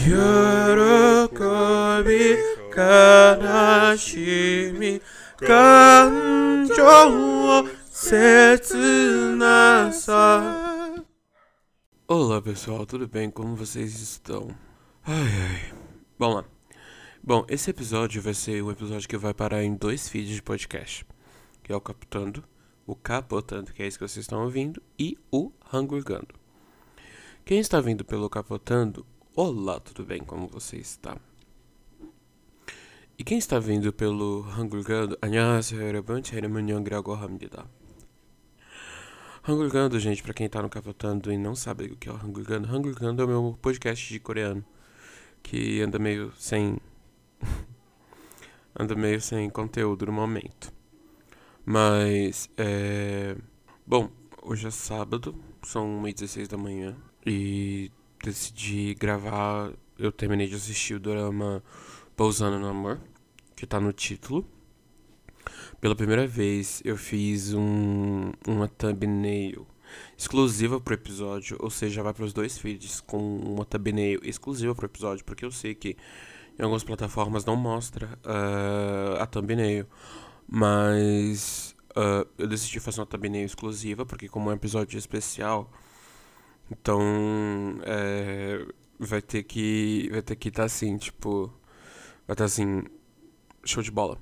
喜び悲しみ感情切なさ Olá pessoal, tudo bem? Como vocês estão? Ai ai. Vamos lá. Bom, esse episódio vai ser um episódio que vai parar em dois feeds de podcast. Que é o Captando, o Capotando, que é isso que vocês estão ouvindo, e o Hangurgando. Quem está vindo pelo Capotando, olá, tudo bem? Como você está? E quem está vindo pelo Hangulgando, 안녕하세요 여러분, 제 이름은 영이라고 합니다. Hangulgando, gente, para quem tá no Capotando e não sabe o que é o Hangulgando, Hangulgando é o meu podcast de coreano, que anda meio sem... anda meio sem conteúdo no momento. Mas, é... Bom, hoje é sábado, são 1h16 da manhã, e decidi gravar. Eu terminei de assistir o drama Pousando no Amor, que tá no título. Pela primeira vez eu fiz um, uma thumbnail exclusiva pro episódio, ou seja, vai para os dois feeds com uma thumbnail exclusiva pro episódio, porque eu sei que em algumas plataformas não mostra uh, a thumbnail, mas uh, eu decidi fazer uma thumbnail exclusiva, porque como é um episódio especial, então, é, vai ter que vai ter que estar tá assim, tipo, vai estar tá assim, show de bola.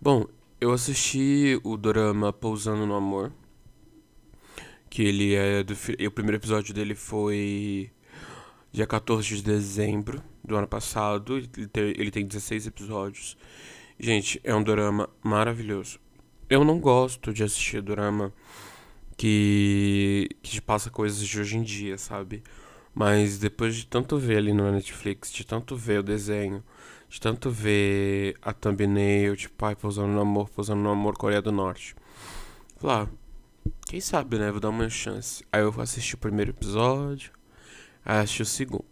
Bom, eu assisti o drama Pousando no Amor, que ele é do o primeiro episódio dele foi dia 14 de dezembro do ano passado, ele tem, ele tem 16 episódios. Gente, é um drama maravilhoso. Eu não gosto de assistir drama que, que te passa coisas de hoje em dia, sabe? Mas depois de tanto ver ali no Netflix, de tanto ver o desenho, de tanto ver a thumbnail, tipo, ai, pousando no amor, pousando no amor, Coreia do Norte. Ah, quem sabe, né? Vou dar uma chance. Aí eu assisti o primeiro episódio, aí assisti o segundo.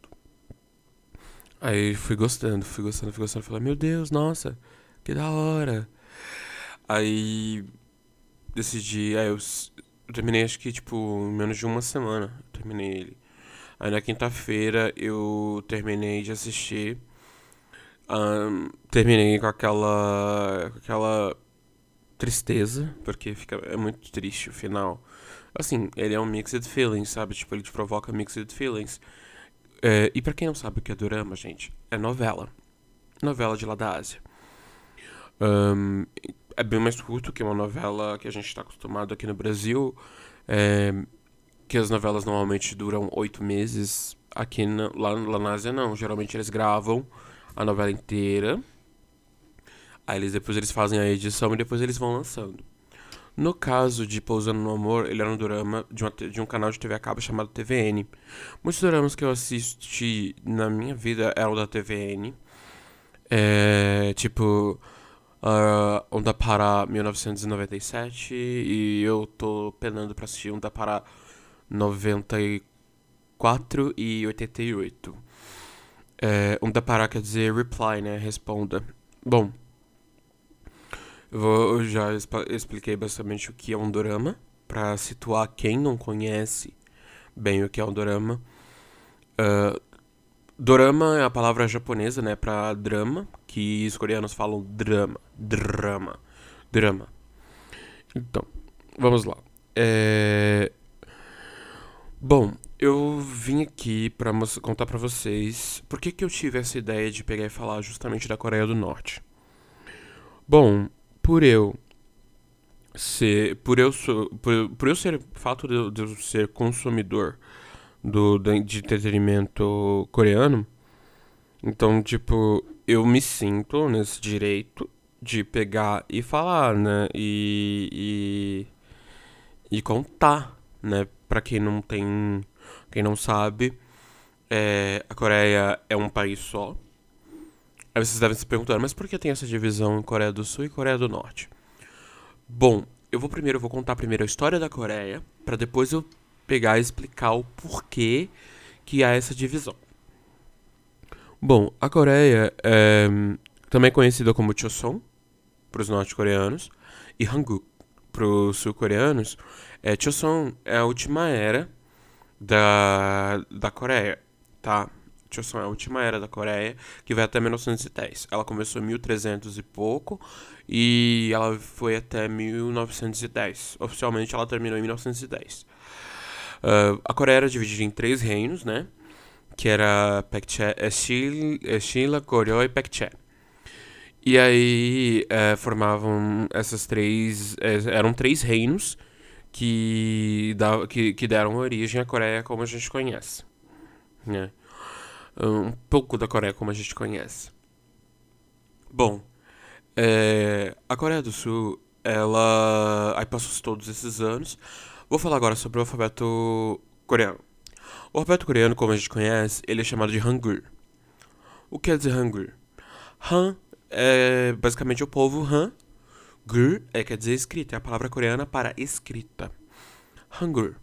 Aí fui gostando, fui gostando, fui gostando. Falei, meu Deus, nossa, que da hora. Aí decidi, aí eu eu terminei acho que, tipo, em menos de uma semana. Eu terminei ele. Aí na quinta-feira eu terminei de assistir. Um, terminei com aquela. com aquela tristeza, porque fica, é muito triste o final. Assim, ele é um mixed feelings, sabe? Tipo, ele te provoca mixed feelings. É, e para quem não sabe o que é dorama, gente, é novela. Novela de lá da Ásia. Um, é bem mais curto que uma novela que a gente está acostumado aqui no Brasil. É, que as novelas normalmente duram oito meses. Aqui na, lá, lá na Ásia não. Geralmente eles gravam a novela inteira. Aí eles, depois eles fazem a edição e depois eles vão lançando. No caso de Pousando no Amor, ele era um drama de, uma, de um canal de TV a cabo chamado TVN. Muitos dramas que eu assisti na minha vida eram da TVN. É, tipo, uh, um da para 1997 e eu tô penando pra assistir um da para 94 e 88. É, um da para quer dizer reply, né? Responda. Bom, eu, já expliquei basicamente o que é um dorama, para situar quem não conhece bem o que é um dorama. Uh, Dorama é a palavra japonesa, né, para drama, que os coreanos falam drama, drama, drama. Então, vamos lá. É... Bom, eu vim aqui para contar para vocês por que, que eu tive essa ideia de pegar e falar justamente da Coreia do Norte. Bom, por eu ser, por eu por, por eu ser fato de eu ser consumidor do, de entretenimento coreano. Então, tipo, eu me sinto nesse direito de pegar e falar, né? E, e, e contar, né? Pra quem não tem. Quem não sabe, é, a Coreia é um país só. Aí vocês devem se perguntar, mas por que tem essa divisão em Coreia do Sul e Coreia do Norte? Bom, eu vou primeiro eu vou contar primeiro a história da Coreia, para depois eu pegar e explicar o porquê que há essa divisão. Bom, a Coreia é também conhecida como Choson para os norte-coreanos e Hanguk para os sul-coreanos. É, Choson é a última era da, da Coreia, tá? Joseon é a última era da Coreia, que vai até 1910. Ela começou em 1300 e pouco e ela foi até 1910. Oficialmente ela terminou em 1910. Uh, a Coreia era dividida em três reinos, né? Que era Pekche, Shila, Goryeo e Pekche. E aí é, formavam essas três. É, eram três reinos que, da, que, que deram origem à Coreia como a gente conhece. Né? Um pouco da Coreia como a gente conhece. Bom, é, a Coreia do Sul, ela. Aí passou todos esses anos. Vou falar agora sobre o alfabeto coreano. O alfabeto coreano, como a gente conhece, ele é chamado de Hangul. O que quer dizer Hangul? Han é basicamente o povo Han. Gur é, quer dizer escrita, é a palavra coreana para escrita. Hangul.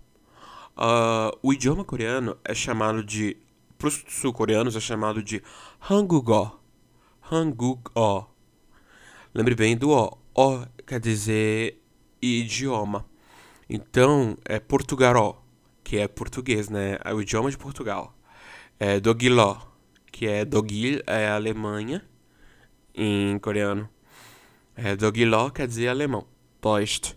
Uh, o idioma coreano é chamado de. Para os sul-coreanos é chamado de Hangugo. Hangugo. Lembre bem do O. O quer dizer idioma. Então, é Portugaró, que é português, né? É o idioma de Portugal. É Dogiló, que é Dogil, é Alemanha em coreano. É, Dogiló quer dizer alemão. Deutsch.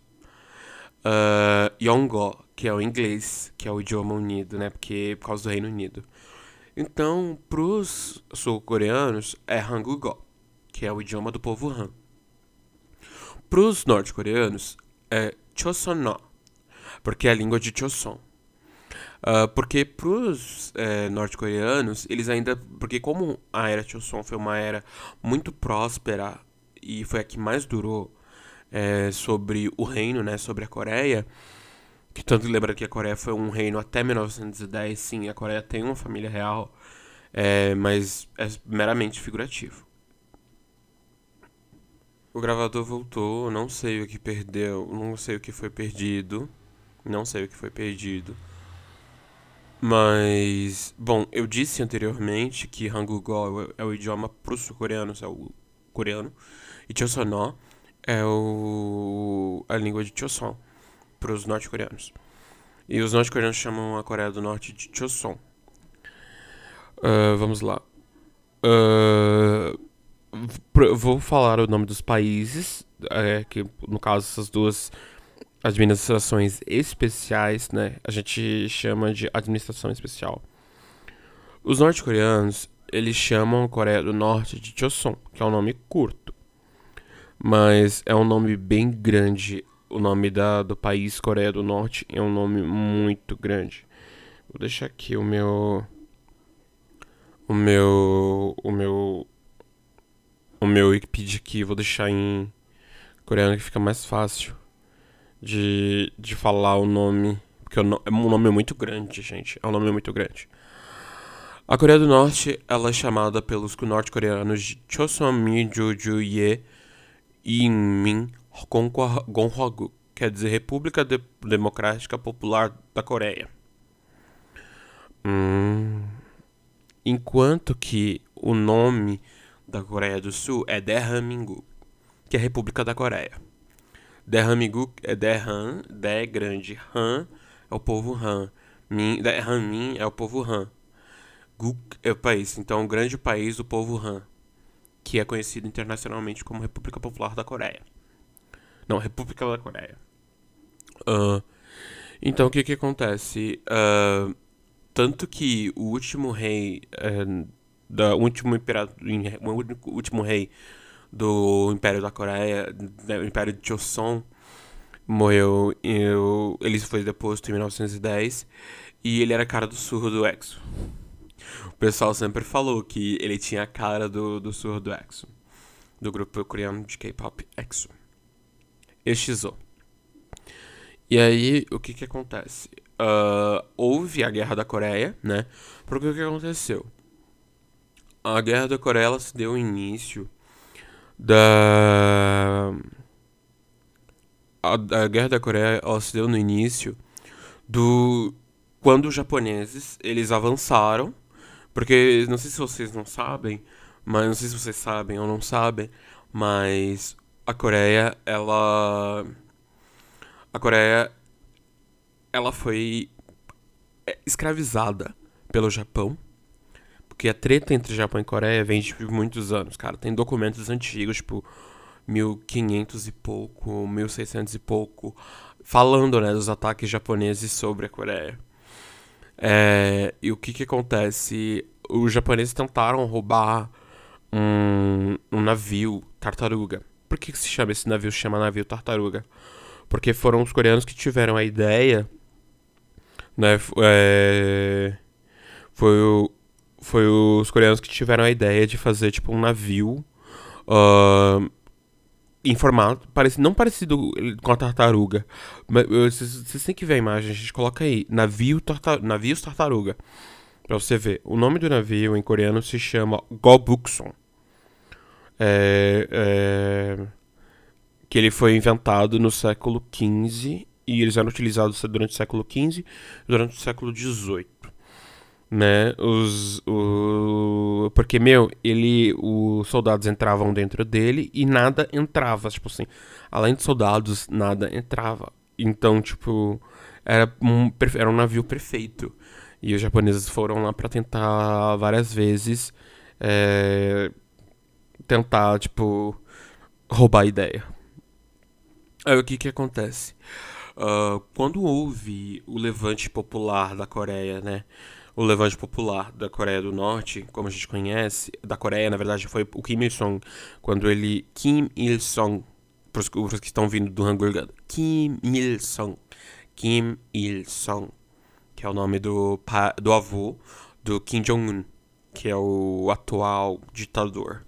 Uh, Yongo, que é o inglês, que é o idioma unido, né? Porque por causa do Reino Unido. Então, pros sul-coreanos é Hangugo, que é o idioma do povo Han. Pros norte-coreanos é Chosono, porque é a língua de Choson. Uh, porque pros é, norte-coreanos, eles ainda. Porque como a era Choson foi uma era muito próspera e foi a que mais durou é, sobre o reino, né? Sobre a Coreia. Que tanto lembra que a Coreia foi um reino até 1910, sim, a Coreia tem uma família real, é, mas é meramente figurativo. O gravador voltou, não sei o que perdeu, não sei o que foi perdido, não sei o que foi perdido. Mas, bom, eu disse anteriormente que Hangul é o idioma para os sul-coreanos, é o coreano, e Chosono é o, a língua de Choson para os norte-coreanos. E os norte-coreanos chamam a Coreia do Norte de Choson. Uh, vamos lá. Uh, vou falar o nome dos países, é, que no caso essas duas administrações especiais, né? A gente chama de administração especial. Os norte-coreanos, eles chamam a Coreia do Norte de Choson, que é um nome curto. Mas é um nome bem grande. O nome da, do país Coreia do Norte é um nome muito grande. Vou deixar aqui o meu o meu o meu o meu Wikipedia aqui, vou deixar em coreano que fica mais fácil de, de falar o nome. Porque é um nome muito grande, gente. É um nome muito grande. A Coreia do Norte ela é chamada pelos norte-coreanos de Choson Minjuju Ye Inmin Gonhwagu, quer dizer República de Democrática Popular da Coreia. Hum, enquanto que o nome da Coreia do Sul é Daehanmingu, que é República da Coreia. Derramigu é Derran, De é grande, Han é o povo Han, Min, Derramin é o povo Han. Guk é o país, então o grande país do povo Han, que é conhecido internacionalmente como República Popular da Coreia. Não, República da Coreia. Uh, então o que que acontece? Uh, tanto que o último rei, uh, da, o último imperador, o último rei do Império da Coreia, do Império de Joseon, morreu. Eu, ele foi deposto em 1910 e ele era a cara do surro do Exo. O pessoal sempre falou que ele tinha a cara do, do surro do Exo, do grupo coreano de K-pop EXO. Exo. E aí, o que que acontece? Uh, houve a Guerra da Coreia, né? Porque o que aconteceu? A Guerra da Coreia se deu início da a, a guerra da Coreia ela se deu no início do quando os japoneses eles avançaram porque não sei se vocês não sabem mas não sei se vocês sabem ou não sabem mas a Coreia ela a Coreia ela foi é, escravizada pelo Japão porque a treta entre Japão e Coreia vem de muitos anos, cara. Tem documentos antigos, tipo 1500 e pouco, 1600 e pouco, falando, né, dos ataques japoneses sobre a Coreia. É, e o que que acontece? Os japoneses tentaram roubar um, um navio tartaruga. Por que, que se chama esse navio? Se chama navio tartaruga. Porque foram os coreanos que tiveram a ideia, né? É, foi, o, foi os coreanos que tiveram a ideia de fazer tipo um navio uh, em formato parece, não parecido com a tartaruga. Mas vocês têm que ver a imagem, a gente coloca aí, navio tartar, navios tartaruga. Pra você ver. O nome do navio em coreano se chama Gobukson. É, é, que ele foi inventado no século XV e eles eram utilizados durante o século XV e durante o século XVIII né? Os, o, porque, meu, ele, os soldados entravam dentro dele e nada entrava, tipo assim, além de soldados, nada entrava. Então, tipo, era um, era um navio perfeito. E os japoneses foram lá para tentar várias vezes é, tentar, tipo, roubar a ideia. Aí o que que acontece? Uh, quando houve o levante popular da Coreia, né? O levante popular da Coreia do Norte, como a gente conhece, da Coreia, na verdade, foi o Kim Il-sung, quando ele. Kim Il-sung, para os que estão vindo do Hangul, Kim Il-sung. Kim Il-sung, que é o nome do, do avô do Kim Jong-un, que é o atual ditador,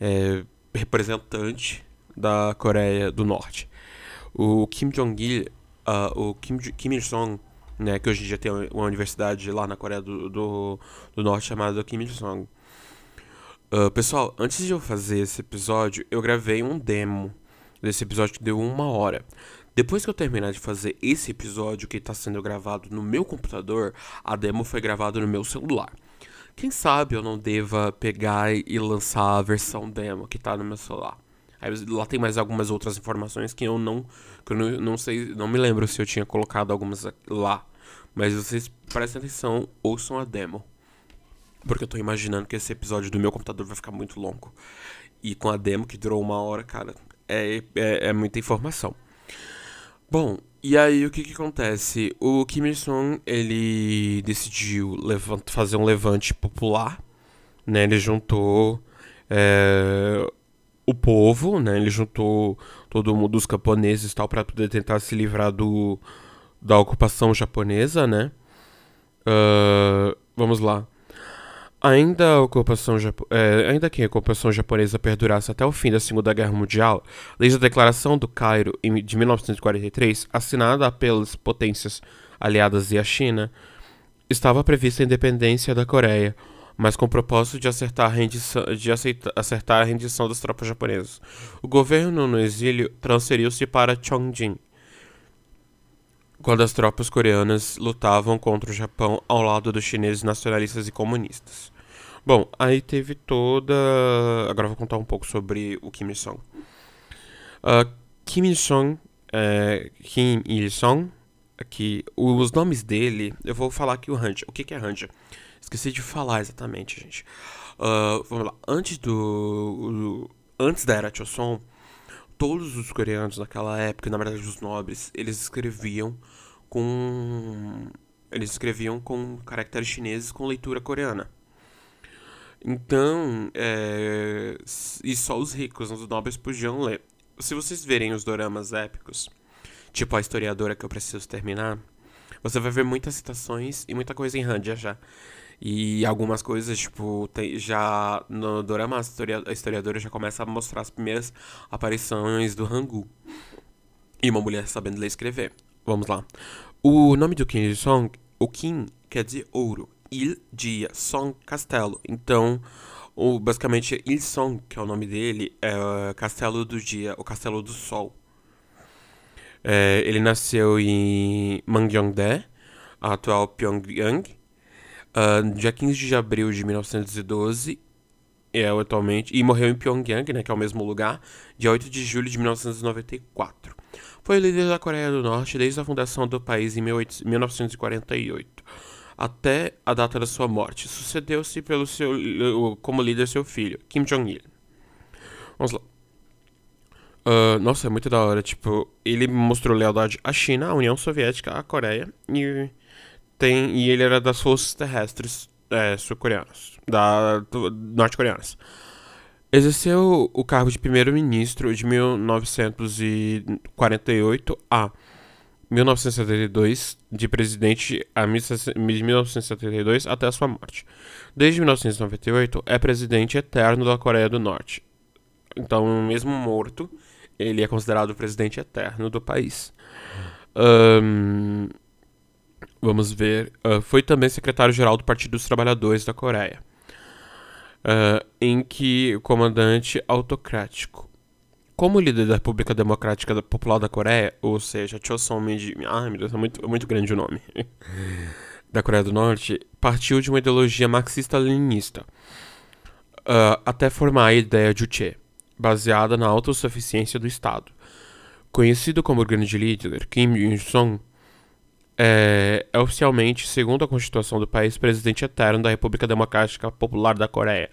é, representante da Coreia do Norte. O Kim Jong-il, uh, o Kim, Kim Il-sung, né, que hoje em dia tem uma universidade lá na Coreia do, do, do Norte chamada Kim Il-sung. Uh, pessoal, antes de eu fazer esse episódio, eu gravei um demo desse episódio que deu uma hora. Depois que eu terminar de fazer esse episódio que está sendo gravado no meu computador, a demo foi gravada no meu celular. Quem sabe eu não deva pegar e lançar a versão demo que está no meu celular. Aí lá tem mais algumas outras informações que eu não, que eu não, não sei, não me lembro se eu tinha colocado algumas lá. Mas vocês prestem atenção, ouçam a demo. Porque eu tô imaginando que esse episódio do meu computador vai ficar muito longo. E com a demo, que durou uma hora, cara, é, é, é muita informação. Bom, e aí o que que acontece? O Kim Il-sung, ele decidiu levant, fazer um levante popular, né? Ele juntou é, o povo, né? Ele juntou todo mundo, os camponeses e tal, pra poder tentar se livrar do da ocupação japonesa, né? Uh, vamos lá. Ainda, a ocupação, é, ainda que a ocupação japonesa perdurasse até o fim da Segunda Guerra Mundial, desde a Declaração do Cairo de 1943, assinada pelas potências aliadas e a China, estava prevista a independência da Coreia, mas com o propósito de acertar a rendição, de acertar a rendição das tropas japonesas. O governo no exílio transferiu-se para Chongjin, quando as tropas coreanas lutavam contra o Japão ao lado dos chineses nacionalistas e comunistas. Bom, aí teve toda. Agora vou contar um pouco sobre o Kim Il-sung. Uh, Kim Il-sung, é, Kim Il-sung, aqui, os nomes dele, eu vou falar aqui o Hanja. O que, que é Hanja? Esqueci de falar exatamente, gente. Uh, vamos lá. Antes do. Antes da era Choson, todos os coreanos naquela época, na verdade os nobres, eles escreviam com eles escreviam com caracteres chineses com leitura coreana. Então, é, e só os ricos, os nobres podiam ler. Se vocês verem os doramas épicos, tipo a historiadora que eu preciso terminar, você vai ver muitas citações e muita coisa em Handia já. E algumas coisas, tipo, tem, já no Dorama, a historiadora já começa a mostrar as primeiras aparições do Hangul. E uma mulher sabendo ler e escrever. Vamos lá. O nome do Kim Il-sung, o Kim quer dizer ouro. Il, dia, Song, castelo. Então, o, basicamente, Il-sung, que é o nome dele, é castelo do dia, o castelo do sol. É, ele nasceu em Mangyongdae, a atual Pyongyang, Uh, dia 15 de abril de 1912, é atualmente, e morreu em Pyongyang, né, que é o mesmo lugar, dia 8 de julho de 1994. Foi líder da Coreia do Norte desde a fundação do país em 1948. até a data da sua morte. Sucedeu-se pelo seu como líder seu filho, Kim Jong-il. Vamos lá. Uh, nossa, é muito da hora. Tipo, ele mostrou lealdade à China, à União Soviética, à Coreia e tem e ele era das forças terrestres é, sul-coreanas, da norte-coreanas. Exerceu o cargo de primeiro-ministro de 1948 a 1972, de presidente a 1972 até a sua morte. Desde 1998, é presidente eterno da Coreia do Norte. Então, mesmo morto, ele é considerado o presidente eterno do país. Um, vamos ver. Uh, foi também secretário-geral do Partido dos Trabalhadores da Coreia, uh, em que o comandante autocrático como líder da República Democrática Popular da Coreia, ou seja, Choson Min Ai, meu Deus, é muito, muito grande o nome. da Coreia do Norte, partiu de uma ideologia marxista-leninista, uh, até formar a ideia de Uche, baseada na autossuficiência do Estado. Conhecido como grande líder, Kim Il-sung é, é oficialmente, segundo a Constituição do país, presidente eterno da República Democrática Popular da Coreia,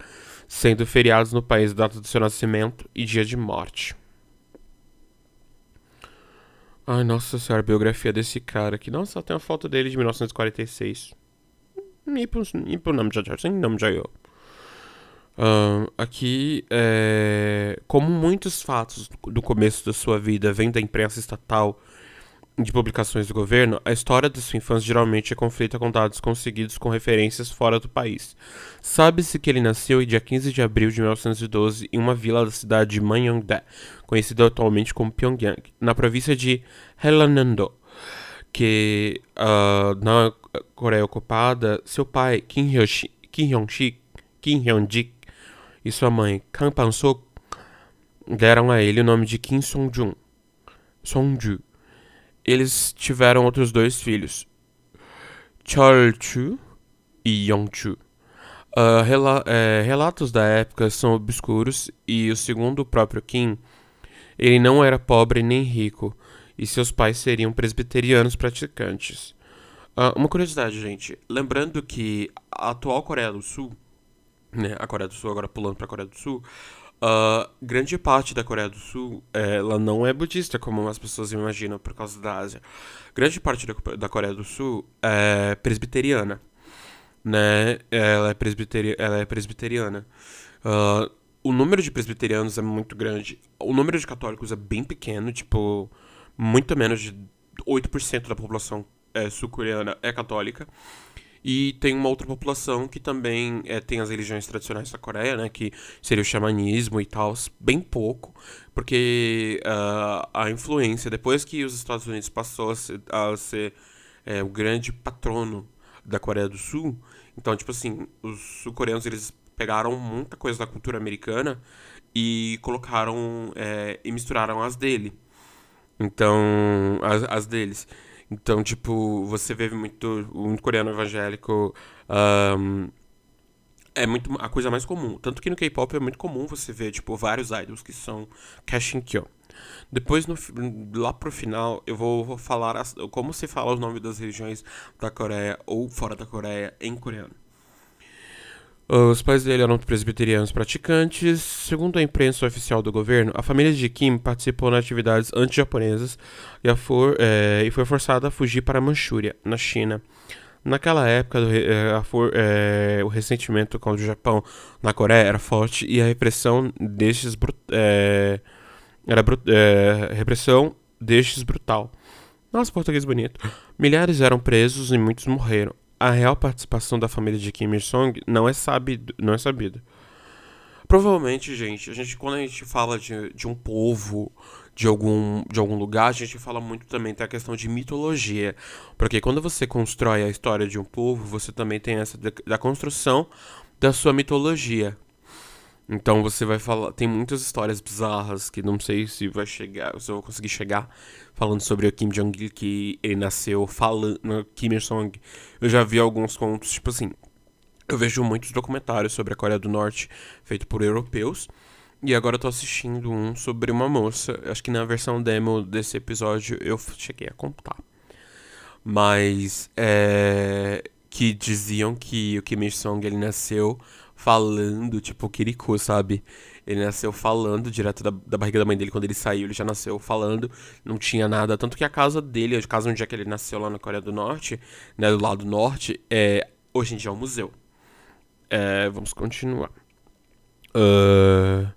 sendo feriados no país data do seu nascimento e dia de morte. Ai, nossa senhora, a biografia desse cara aqui. Nossa, tem uma foto dele de 1946. Ipo Namjajar, Namjayo. Uh, aqui, é, como muitos fatos do começo da sua vida vêm da imprensa estatal de publicações do governo, a história de sua infância geralmente é conflita com dados conseguidos com referências fora do país. Sabe-se que ele nasceu em dia 15 de abril de 1912 em uma vila da cidade de Manyongdae, conhecida atualmente como Pyongyang, na província de Helanando, que uh, na Coreia ocupada, seu pai Kim Hyong-sik Kim Hyong-jik e sua mãe Kang Pan-sok deram a ele o nome de Kim Song-jun. Song-ju eles tiveram outros dois filhos, Chol-chu e Yong-chu. Uh, rela é, relatos da época são obscuros e, o segundo o próprio Kim, ele não era pobre nem rico e seus pais seriam presbiterianos praticantes. Uh, uma curiosidade, gente. Lembrando que a atual Coreia do Sul, né, a Coreia do Sul agora pulando para a Coreia do Sul, Uh, grande parte da Coreia do Sul, ela não é budista, como as pessoas imaginam por causa da Ásia. Grande parte da, da Coreia do Sul é presbiteriana, né? Ela é, presbiteri ela é presbiteriana. Uh, o número de presbiterianos é muito grande. O número de católicos é bem pequeno, tipo, muito menos de 8% da população é, sul-coreana é católica. E tem uma outra população que também é, tem as religiões tradicionais da Coreia, né? Que seria o xamanismo e tal, bem pouco, porque uh, a influência, depois que os Estados Unidos passou a ser, a ser é, o grande patrono da Coreia do Sul, então, tipo assim, os sul-coreanos, eles pegaram muita coisa da cultura americana e colocaram é, e misturaram as dele. Então, as, as deles. Então, tipo, você vê muito um coreano evangélico. Um, é muito a coisa mais comum. Tanto que no K-pop é muito comum você ver, tipo, vários idols que são Cashin Kyo. Depois, no, lá pro final, eu vou, vou falar as, como se fala o nome das regiões da Coreia ou fora da Coreia em coreano. Os pais dele eram presbiterianos praticantes. Segundo a imprensa oficial do governo, a família de Kim participou nas atividades anti-japonesas e, for, é, e foi forçada a fugir para a Manchúria, na China. Naquela época, é, for, é, o ressentimento contra o Japão na Coreia era forte e a repressão destes era repressão destes brutal. Nossa, português bonito. Milhares eram presos e muitos morreram a real participação da família de Kim Il-sung não é sabido, não é sabido. Provavelmente, gente, a gente quando a gente fala de, de um povo, de algum, de algum lugar, a gente fala muito também tem a questão de mitologia, porque quando você constrói a história de um povo, você também tem essa da, da construção da sua mitologia. Então você vai falar. Tem muitas histórias bizarras que não sei se vai chegar, se eu vou conseguir chegar falando sobre o Kim Jong-il, que ele nasceu falando. Kim Il-sung. Eu já vi alguns contos, tipo assim. Eu vejo muitos documentários sobre a Coreia do Norte feito por europeus. E agora eu tô assistindo um sobre uma moça. Acho que na versão demo desse episódio eu cheguei a contar. Mas é que diziam que o Kim Il-sung ele nasceu falando, tipo Kiriko, sabe? Ele nasceu falando direto da, da, barriga da mãe dele quando ele saiu, ele já nasceu falando, não tinha nada. Tanto que a casa dele, a casa onde é que ele nasceu lá na Coreia do Norte, né, do lado norte, é, hoje em dia é um museu. É, vamos continuar. Uh,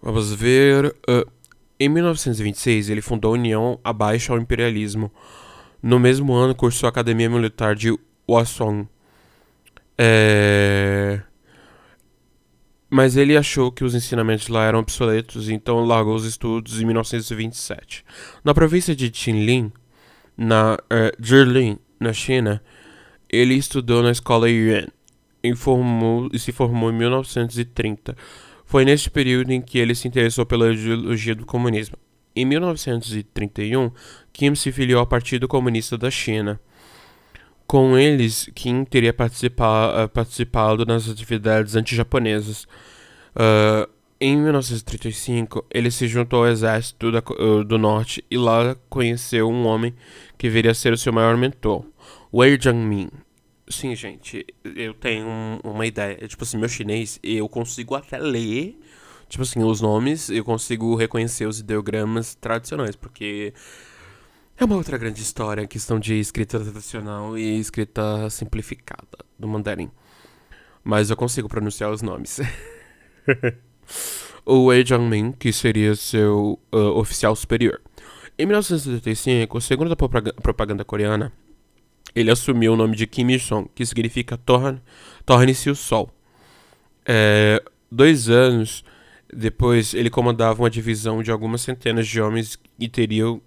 vamos ver. Uh, em 1926, ele fundou a União Abaixo ao Imperialismo. No mesmo ano, cursou a Academia Militar de Hwasong. É... Mas ele achou que os ensinamentos lá eram obsoletos, então largou os estudos em 1927. Na província de Jilin, na uh, Jilin, na China, ele estudou na escola Yuan e, formou, e se formou em 1930. Foi neste período em que ele se interessou pela ideologia do comunismo. Em 1931, Kim se filiou ao Partido Comunista da China. Com eles, Kim teria participa participado nas atividades anti-japonesas. Uh, em 1935, ele se juntou ao exército da, uh, do norte e lá conheceu um homem que viria a ser o seu maior mentor, Wei Jiangmin. Sim, gente, eu tenho um, uma ideia. Tipo assim, meu chinês, eu consigo até ler, tipo assim, os nomes, eu consigo reconhecer os ideogramas tradicionais, porque é uma outra grande história, questão de escrita tradicional e escrita simplificada do mandarim. Mas eu consigo pronunciar os nomes. o Wei Jiangmin, que seria seu uh, oficial superior. Em 1975, segundo a propaganda coreana, ele assumiu o nome de Kim Il-sung, que significa torne-se o sol. É, dois anos depois, ele comandava uma divisão de algumas centenas de homens e teria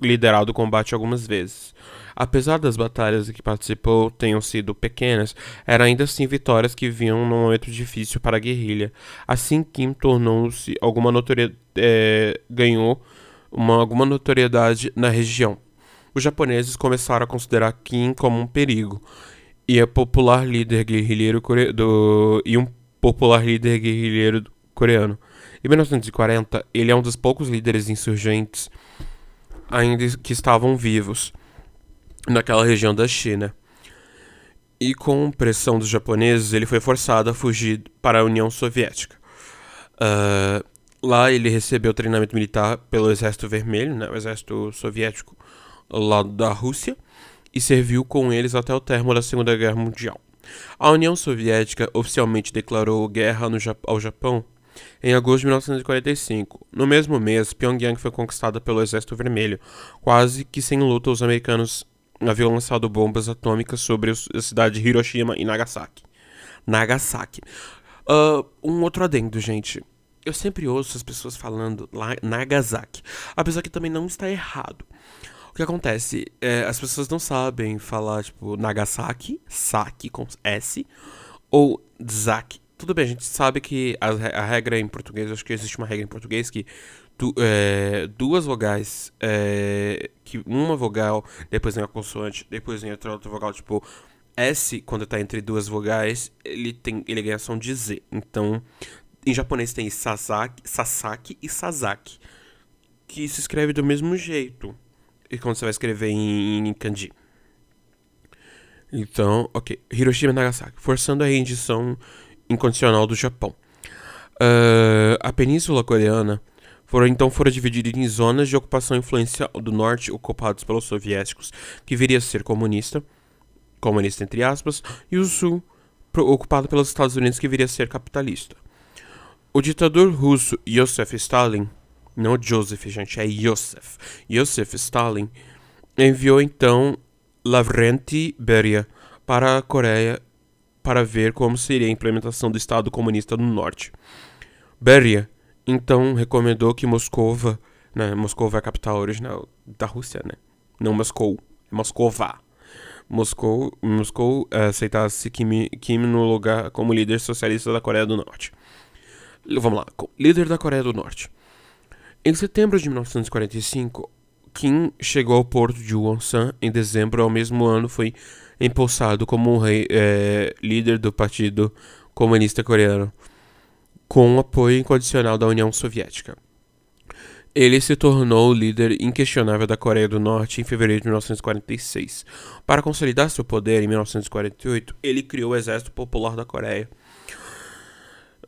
liderado o combate algumas vezes. Apesar das batalhas que participou tenham sido pequenas, eram ainda assim vitórias que vinham num momento difícil para a guerrilha. Assim, Kim tornou-se alguma notoriedade, é, ganhou uma, alguma notoriedade na região. Os japoneses começaram a considerar Kim como um perigo e a popular líder guerrilheiro do e um popular líder guerrilheiro coreano. Em 1940, ele é um dos poucos líderes insurgentes ainda que estavam vivos naquela região da China. E com pressão dos japoneses, ele foi forçado a fugir para a União Soviética. Uh, lá ele recebeu treinamento militar pelo Exército Vermelho, né, o Exército Soviético lá da Rússia, e serviu com eles até o término da Segunda Guerra Mundial. A União Soviética oficialmente declarou guerra ao Japão em agosto de 1945. No mesmo mês, Pyongyang foi conquistada pelo Exército Vermelho. Quase que sem luta, os americanos haviam lançado bombas atômicas sobre a cidade de Hiroshima e Nagasaki. Nagasaki. Uh, um outro adendo, gente. Eu sempre ouço as pessoas falando Nagasaki, apesar que também não está errado. O que acontece? É, as pessoas não sabem falar, tipo, Nagasaki, Saki com S, ou Zaki, tudo bem, a gente sabe que a, a regra em português, acho que existe uma regra em português que tu, é, duas vogais, é, que uma vogal, depois vem a consoante, depois vem outra, outra vogal, tipo S, quando tá entre duas vogais, ele tem ele ganha som de Z. Então, em japonês tem Sasaki, Sasaki e Sasaki, que se escreve do mesmo jeito. E quando você vai escrever em, em kanji. Então, ok. Hiroshima e Nagasaki, forçando a rendição incondicional do Japão. Uh, a Península Coreana foram, então foram divididas em zonas de ocupação influência do norte ocupados pelos soviéticos, que viria a ser comunista, comunista entre aspas, e o sul ocupado pelos Estados Unidos, que viria a ser capitalista. O ditador russo Joseph Stalin, não Joseph, gente, é Joseph, Joseph Stalin, enviou então Lavrenti Beria para a Coreia para ver como seria a implementação do Estado comunista no norte. Beria então recomendou que Moscova, né, Moscova é a capital original da Rússia, né? Não Moscou, é Moscova. Moscou, Moscou é, aceitasse Kim, Kim no lugar como líder socialista da Coreia do Norte. Vamos lá, líder da Coreia do Norte. Em setembro de 1945, Kim chegou ao porto de Wonsan em dezembro. Ao mesmo ano, foi empossado como um rei, é, líder do Partido Comunista Coreano, com apoio incondicional da União Soviética. Ele se tornou o líder inquestionável da Coreia do Norte em fevereiro de 1946. Para consolidar seu poder, em 1948, ele criou o Exército Popular da Coreia.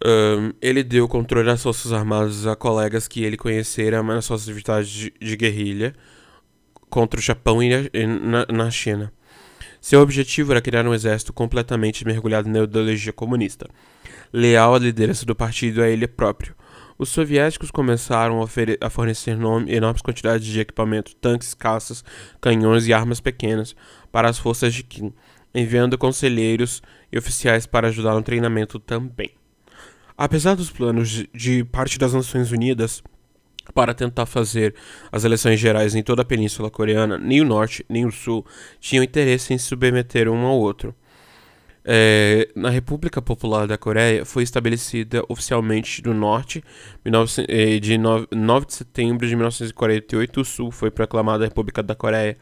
Um, ele deu controle das forças armadas a colegas que ele conhecera nas suas atividades de, de guerrilha contra o Japão e na, na China. Seu objetivo era criar um exército completamente mergulhado na ideologia comunista, leal à liderança do partido e a ele próprio. Os soviéticos começaram a, a fornecer enormes quantidades de equipamento, tanques, caças, canhões e armas pequenas para as forças de Kim, enviando conselheiros e oficiais para ajudar no treinamento também. Apesar dos planos de parte das Nações Unidas para tentar fazer as eleições gerais em toda a Península Coreana, nem o Norte nem o Sul tinham interesse em submeter um ao outro. É, na República Popular da Coreia foi estabelecida oficialmente do Norte é, de 9 de setembro de 1948. O Sul foi proclamada a República da Coreia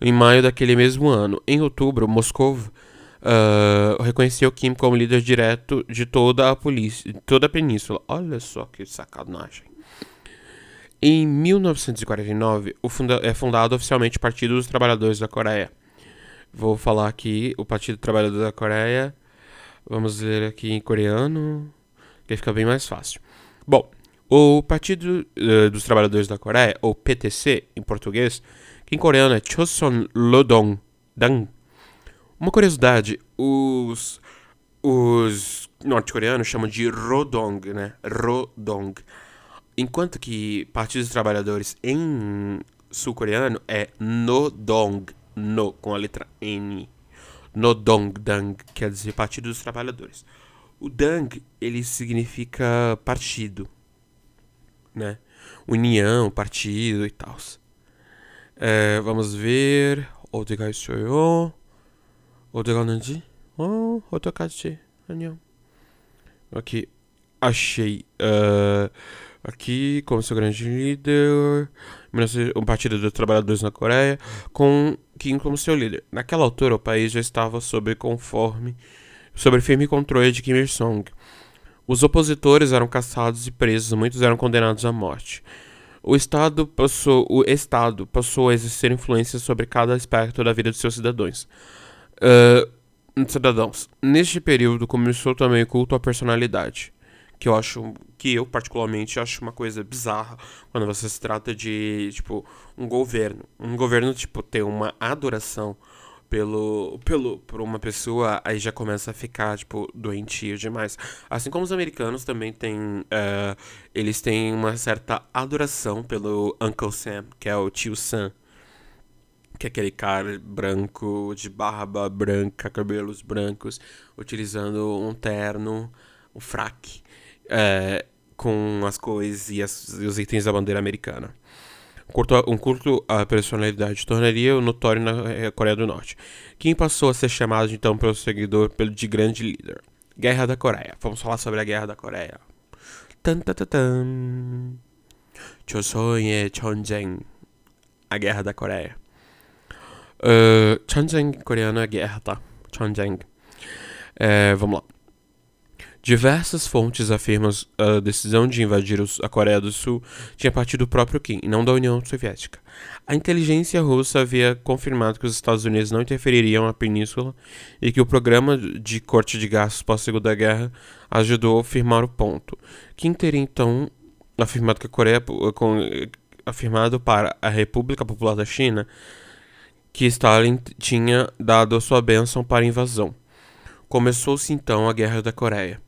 em maio daquele mesmo ano. Em outubro, Moscou uh, reconheceu Kim como líder direto de toda a polícia, toda a península. Olha só que sacanagem. Em 1949, funda é fundado oficialmente o Partido dos Trabalhadores da Coreia. Vou falar aqui o Partido dos Trabalhadores da Coreia. Vamos ler aqui em coreano, que fica bem mais fácil. Bom, o Partido uh, dos Trabalhadores da Coreia, ou PTC em português, que em coreano é Choson Lodong Dang. Uma curiosidade, os, os norte-coreanos chamam de Rodong, né? Rodong. Enquanto que Partido dos Trabalhadores em sul-coreano é Nodong, no, com a letra N. Nodongdang, quer dizer Partido dos Trabalhadores. O Dang, ele significa partido, né? União, partido e tal. É, vamos ver. Odega Ishoyo. Odega Nandi. Oh, Otokachi. Aqui. Achei. Uh aqui, como seu grande líder, um partido dos trabalhadores na Coreia, com Kim como seu líder. Naquela altura, o país já estava sob conforme, sob firme controle de Kim Il-sung. Os opositores eram caçados e presos, muitos eram condenados à morte. O Estado passou, o Estado passou a exercer influência sobre cada aspecto da vida de seus cidadãos. Uh, cidadãos. Neste período começou também o culto à personalidade que eu acho que eu particularmente acho uma coisa bizarra quando você se trata de tipo um governo. Um governo tipo ter uma adoração pelo pelo por uma pessoa aí já começa a ficar tipo doentio demais. Assim como os americanos também têm uh, eles têm uma certa adoração pelo Uncle Sam que é o tio Sam que é aquele cara branco de barba branca cabelos brancos utilizando um terno um fraque é, com as cores e, as, os itens da bandeira americana. Um culto, um à personalidade tornaria notório na eh, Coreia do Norte. quem passou a ser chamado então pelo seguidor pelo de grande líder. Guerra da Coreia. Vamos falar sobre a Guerra da Coreia. Tan tan tan. Chosoye Chongjang. A Guerra da Coreia. Eh, uh, coreana, coreano é guerra, tá? Chonjeng. É, vamos lá. Diversas fontes afirmam a decisão de invadir a Coreia do Sul tinha partido do próprio Kim, não da União Soviética. A inteligência russa havia confirmado que os Estados Unidos não interfeririam na península e que o programa de corte de gastos pós-segunda guerra ajudou a firmar o ponto. Kim teria então afirmado que a Coreia com, afirmado para a República Popular da China que Stalin tinha dado a sua bênção para a invasão. Começou-se então a Guerra da Coreia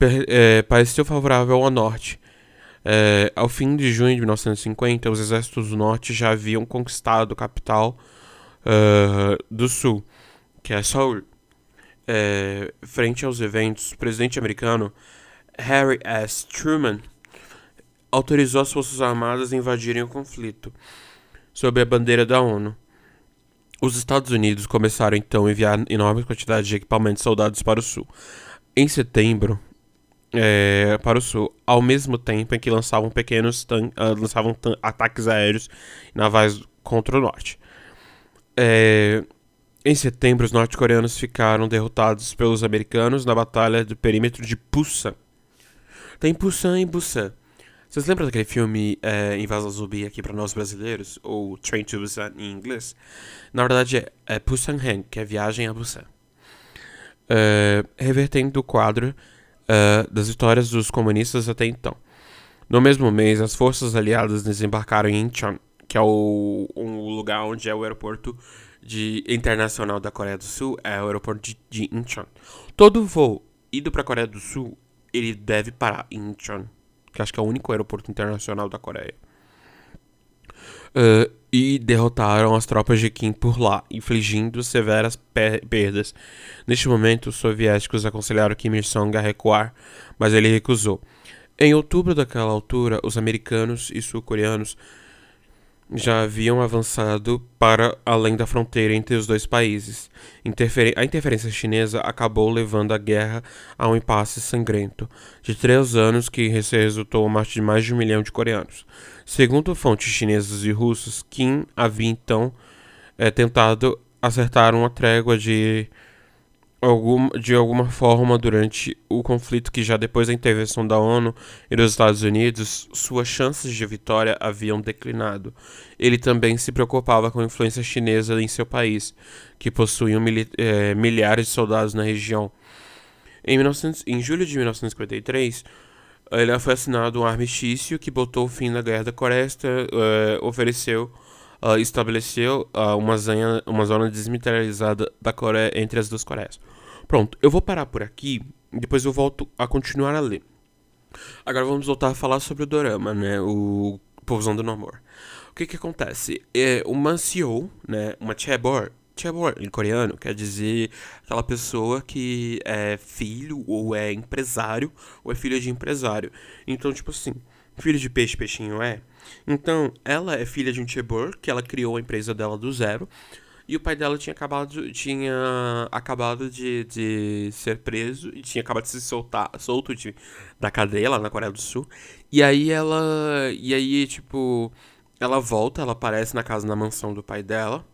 é, pareceu favorável ao norte. É, ao fim de junho de 1950, os exércitos do norte já haviam conquistado a capital uh, do sul, que é Seoul. É, frente aos eventos, o presidente americano Harry S. Truman autorizou as forças armadas a invadirem o conflito sob a bandeira da ONU. Os Estados Unidos começaram então a enviar enormes quantidades de equipamentos e soldados para o sul. Em setembro, é, para o sul, ao mesmo tempo em que lançavam pequenos uh, lançavam ataques aéreos navais contra o norte. É, em setembro, os norte-coreanos ficaram derrotados pelos americanos na batalha do perímetro de Pusan. Tem Pusan e Busan. Vocês lembram daquele filme é, Invasão Zumbi aqui para nós brasileiros? Ou Train to Busan em inglês? Na verdade é, é Busan Han, que é Viagem a Busan. É, revertendo o quadro é, das vitórias dos comunistas até então. No mesmo mês, as forças aliadas desembarcaram em Incheon, que é o, um lugar onde é o aeroporto de, internacional da Coreia do Sul, é o aeroporto de, de Incheon. Todo voo indo para a Coreia do Sul, ele deve parar em Incheon que acho que é o único aeroporto internacional da Coreia. Uh, e derrotaram as tropas de Kim por lá, infligindo severas perdas. Neste momento, os soviéticos aconselharam Kim Il-sung a recuar, mas ele recusou. Em outubro daquela altura, os americanos e sul-coreanos já haviam avançado para além da fronteira entre os dois países. A interferência chinesa acabou levando a guerra a um impasse sangrento de três anos que resultou na morte de mais de um milhão de coreanos. Segundo fontes chinesas e russas, Kim havia então é, tentado acertar uma trégua de algum, de alguma forma durante o conflito que já depois da intervenção da ONU e dos Estados Unidos, suas chances de vitória haviam declinado. Ele também se preocupava com a influência chinesa em seu país, que possuía é, milhares de soldados na região. Em, 1900, em julho de 1953, ele foi assinado um armistício que botou fim na Guerra da Coreia, uh, ofereceu Uh, estabeleceu uh, uma, zona, uma zona desmilitarizada da Coreia entre as duas Coreias. Pronto, eu vou parar por aqui, depois eu volto a continuar a ler. Agora vamos voltar a falar sobre o dorama, né? O Povozão do Namor. O que que acontece? É uma CEO, né? Uma chaebol, chaebol em coreano quer dizer aquela pessoa que é filho ou é empresário ou é filha de empresário. Então, tipo assim, filho de peixe, peixinho é. Então, ela é filha de um chaebol que ela criou a empresa dela do zero. E o pai dela tinha acabado, tinha acabado de, de ser preso e tinha acabado de se soltar, solto de, da cadeia lá na Coreia do Sul. E aí ela. E aí, tipo. Ela volta, ela aparece na casa, na mansão do pai dela.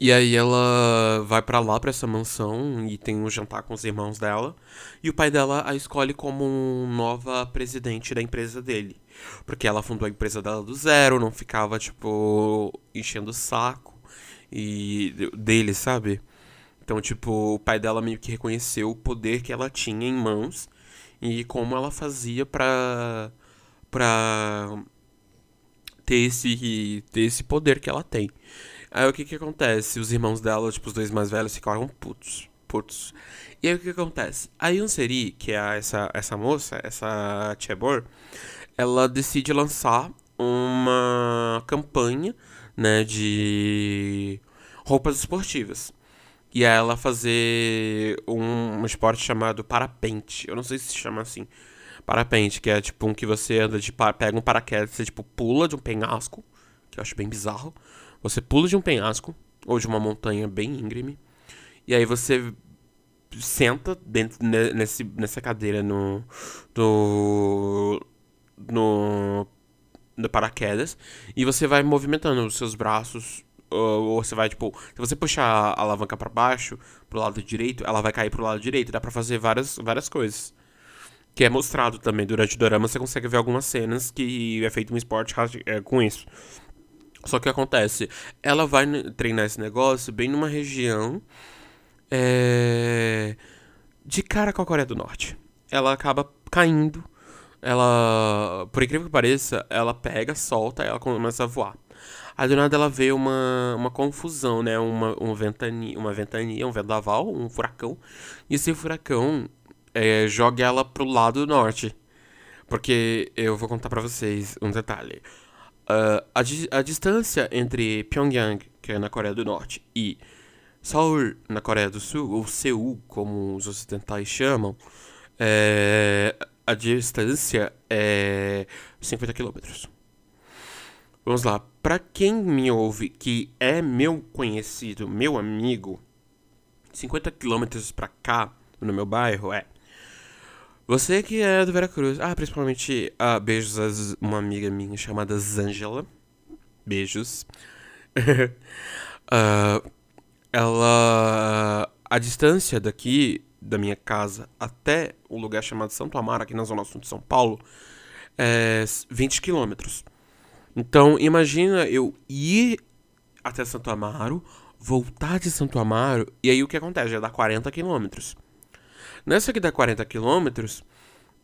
E aí ela vai para lá, para essa mansão, e tem um jantar com os irmãos dela. E o pai dela a escolhe como nova presidente da empresa dele. Porque ela fundou a empresa dela do zero, não ficava, tipo, enchendo o saco e dele, sabe? Então, tipo, o pai dela meio que reconheceu o poder que ela tinha em mãos e como ela fazia pra, pra ter esse, ter esse poder que ela tem. Aí o que que acontece? Os irmãos dela, tipo, os dois mais velhos, ficaram putos. Putos. E aí o que, que acontece? A Yunseri, que é essa, essa moça, essa Chebor, ela decide lançar uma campanha, né, de roupas esportivas. E ela fazer um, um esporte chamado parapente. Eu não sei se chama assim. Parapente, que é tipo um que você anda de pega um paraquedas, você tipo pula de um penhasco, que eu acho bem bizarro. Você pula de um penhasco ou de uma montanha bem íngreme. E aí você senta dentro nesse, nessa cadeira no no no, no paraquedas e você vai movimentando os seus braços ou, você vai tipo, se você puxar a alavanca para baixo, pro lado direito, ela vai cair pro lado direito, dá para fazer várias várias coisas. Que é mostrado também durante o dorama, você consegue ver algumas cenas que é feito um esporte é, com isso. Só que acontece, ela vai treinar esse negócio bem numa região é, de cara com a Coreia do Norte. Ela acaba caindo, ela, por incrível que pareça, ela pega, solta, ela começa a voar. Aí do nada ela vê uma, uma confusão, né? Uma, uma, ventania, uma ventania, um vendaval, um furacão. E esse furacão é, joga ela pro lado norte. Porque eu vou contar para vocês um detalhe. Uh, a, di a distância entre Pyongyang, que é na Coreia do Norte, e Seoul, na Coreia do Sul, ou Seul, como os ocidentais chamam, é, a distância é 50 quilômetros. Vamos lá. Para quem me ouve que é meu conhecido, meu amigo, 50 quilômetros para cá, no meu bairro, é você que é do Veracruz. Ah, principalmente uh, beijos a uma amiga minha chamada Zangela. Beijos. uh, ela. A distância daqui, da minha casa, até o lugar chamado Santo Amaro, aqui na Zona Sul de São Paulo, é 20 quilômetros. Então, imagina eu ir até Santo Amaro, voltar de Santo Amaro, e aí o que acontece? Já dá 40 quilômetros. Nessa que dá 40 quilômetros,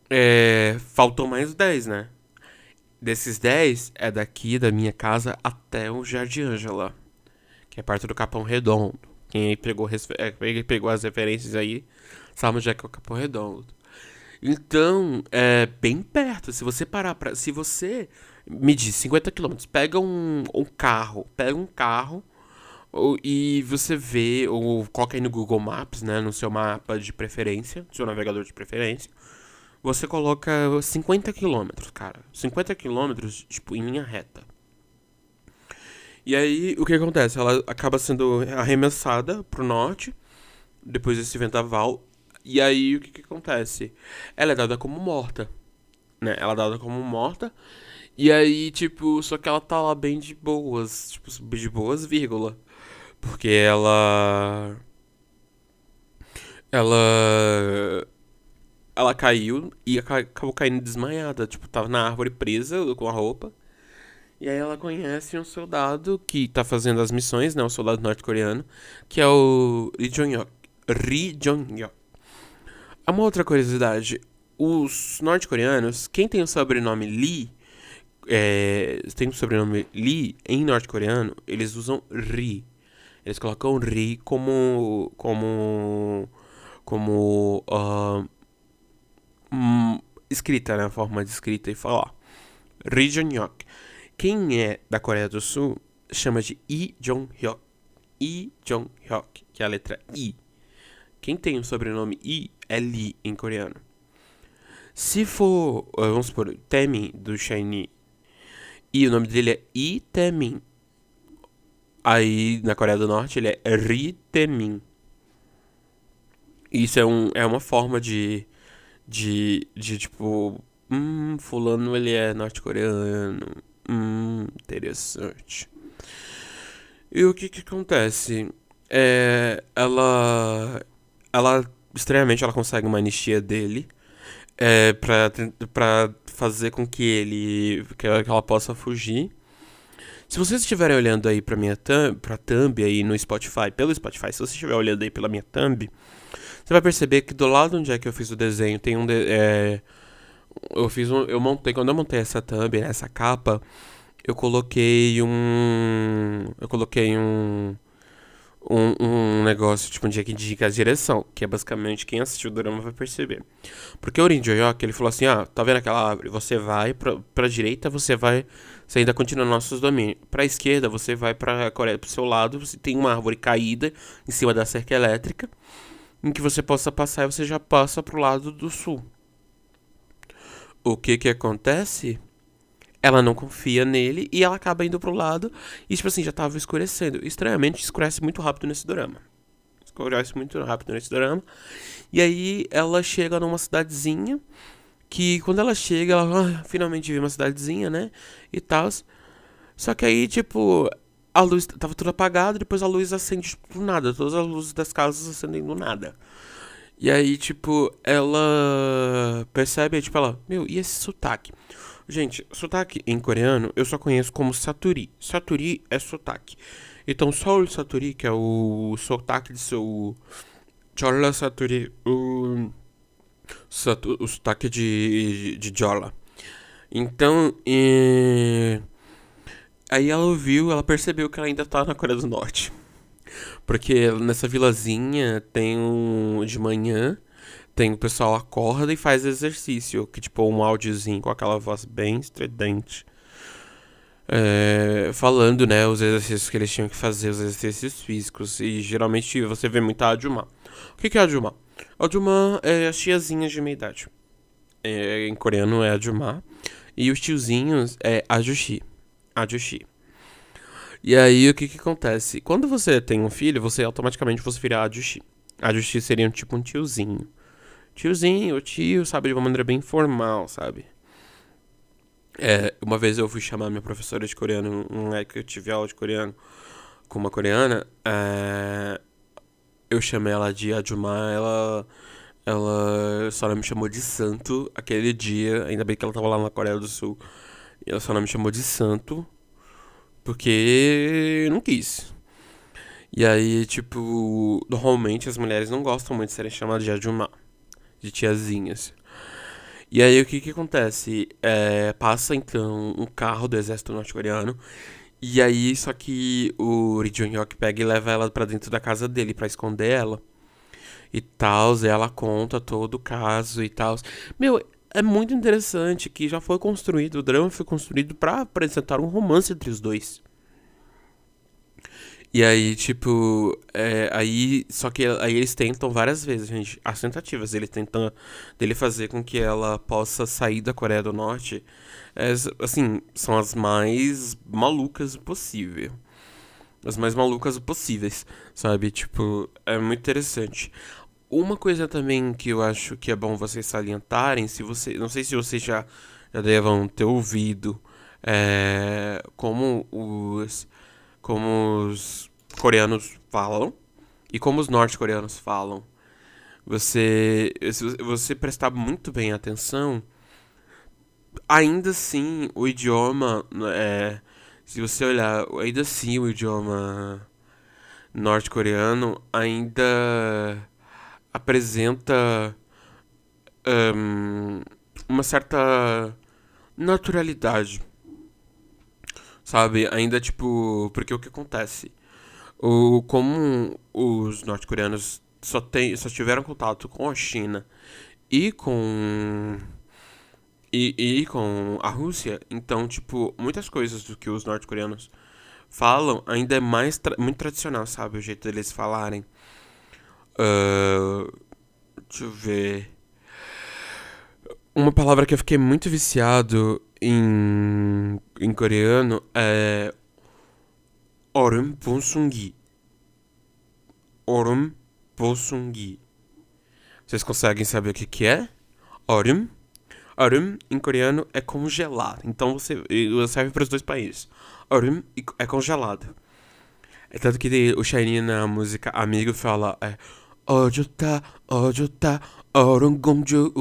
é, faltou mais 10, né? Desses 10 é daqui da minha casa até o Jardim Ângela, que é perto do Capão Redondo. Quem pegou, é, pegou as referências aí sabe onde é o Capão Redondo. Então, é bem perto. Se você parar pra. Se você medir 50 km, pega um, um carro, pega um carro ou, e você vê, ou coloca aí no Google Maps, né? No seu mapa de preferência, seu navegador de preferência você coloca 50 quilômetros, cara. 50 quilômetros, tipo, em linha reta. E aí, o que acontece? Ela acaba sendo arremessada pro norte, depois desse vendaval. E aí, o que, que acontece? Ela é dada como morta, né? Ela é dada como morta. E aí, tipo, só que ela tá lá bem de boas, tipo, de boas, vírgula. Porque ela. Ela ela caiu e acabou caindo desmaiada. Tipo, tava na árvore presa com a roupa. E aí ela conhece um soldado que tá fazendo as missões, né? Um soldado norte-coreano, que é o Ri Jong-hyuk. Ri Jong-hyuk. Uma outra curiosidade. Os norte-coreanos, quem tem o sobrenome Lee, é, tem o sobrenome Lee em norte-coreano, eles usam Ri. Eles colocam Ri como... como... como... Uh, escrita, né? A forma de escrita e falar. Ri Jong-hyuk. Quem é da Coreia do Sul chama de Lee Jong-hyuk. Lee Jong-hyuk, que é a letra I. Quem tem o sobrenome I é em coreano. Se for, eh, vamos supor, Temin do Shiny e o nome dele é Lee Temin. Aí na Coreia do Norte ele é Ri Temin. Isso é, um, é uma forma de de, de tipo, hum, fulano ele é norte-coreano, hum, interessante. E o que que acontece? É, ela, ela, estranhamente, ela consegue uma anistia dele, é, pra, pra fazer com que ele, que ela possa fugir. Se vocês estiverem olhando aí pra minha thumb, pra thumb aí no Spotify, pelo Spotify, se você estiver olhando aí pela minha thumb, você vai perceber que do lado onde é que eu fiz o desenho tem um. De, é, eu fiz um. Eu montei. Quando eu montei essa thumb, essa capa, eu coloquei um. Eu coloquei um. Um, um negócio, tipo, um dia que indica a direção, que é basicamente quem assistiu o drama vai perceber. Porque o Rin Joyok, ele falou assim, ah, tá vendo aquela árvore? Você vai pra, pra direita, você vai, você ainda continua nossos domínios. Pra esquerda, você vai pra Coreia, pro seu lado, você tem uma árvore caída em cima da cerca elétrica em que você possa passar e você já passa para o lado do sul. O que que acontece? Ela não confia nele e ela acaba indo pro lado e, tipo assim, já tava escurecendo. Estranhamente, escurece muito rápido nesse drama. Escurece muito rápido nesse drama. E aí ela chega numa cidadezinha que quando ela chega, ela ah, finalmente vê uma cidadezinha, né? E tal. Só que aí, tipo, a luz tava tudo apagado, depois a luz acende tipo, do nada, todas as luzes das casas acendem do nada. E aí, tipo, ela percebe, tipo, ela, meu, e esse sotaque? Gente, sotaque em coreano eu só conheço como saturi. Saturi é sotaque. Então, Seoul Saturi, que é o sotaque de seu. Chola Saturi, o. Satu, o sotaque de, de Jola. Então, e Aí ela ouviu, ela percebeu que ela ainda tá na Coreia do Norte. Porque nessa vilazinha tem um. De manhã, tem o pessoal acorda e faz exercício. Que tipo, um áudiozinho com aquela voz bem estridente. É, falando, né, os exercícios que eles tinham que fazer, os exercícios físicos. E geralmente você vê muita Adjumá. O que, que é Adjumá? Adjumá é as tiazinhas de meia idade. É, em coreano é Adjumá. E os tiozinhos é Ajushi. Ajushi. E aí o que que acontece? Quando você tem um filho, você automaticamente você vira Ajushi. Ajushi seria um, tipo um tiozinho. Tiozinho, tio, sabe, de uma maneira bem formal, sabe? É, uma vez eu fui chamar minha professora de coreano, um é que eu tive aula de coreano com uma coreana, é, eu chamei ela de Ajuma, ela ela só não me chamou de santo aquele dia, ainda bem que ela tava lá na Coreia do Sul. E ela só não me chamou de santo porque não quis. E aí, tipo, normalmente as mulheres não gostam muito de serem chamadas de Ajumá, de tiazinhas. E aí o que que acontece? É, passa então um carro do exército norte-coreano. E aí, só que o Ri Jong-hyuk pega e leva ela pra dentro da casa dele pra esconder ela. E tal, ela conta todo o caso e tal. Meu, é muito interessante que já foi construído, o drama foi construído para apresentar um romance entre os dois. E aí, tipo, é, aí, só que aí eles tentam várias vezes, gente, as tentativas, ele tenta dele fazer com que ela possa sair da Coreia do Norte, é, assim, são as mais malucas possível. As mais malucas possíveis, sabe? Tipo, é muito interessante. Uma coisa também que eu acho que é bom vocês salientarem, se você, não sei se vocês já, já devam ter ouvido, é, como os como os coreanos falam e como os norte-coreanos falam. Você, se você prestar muito bem atenção, ainda assim o idioma é, se você olhar, ainda assim o idioma norte-coreano ainda apresenta um, uma certa naturalidade Sabe? Ainda, tipo. Porque o que acontece? O, como os norte-coreanos só, só tiveram contato com a China e com. E, e com a Rússia, então, tipo, muitas coisas do que os norte-coreanos falam ainda é mais tra muito tradicional, sabe? O jeito deles falarem. Uh, deixa eu ver. Uma palavra que eu fiquei muito viciado em, em coreano é Orm Ponsungi. Orm Ponsungi. Vocês conseguem saber o que, que é? Orm. Orm em coreano é congelar. Então você serve para os dois países. Orm é congelado. É tanto que o Shiny na música Amigo fala é Ojota, Ojota, Orm Gongju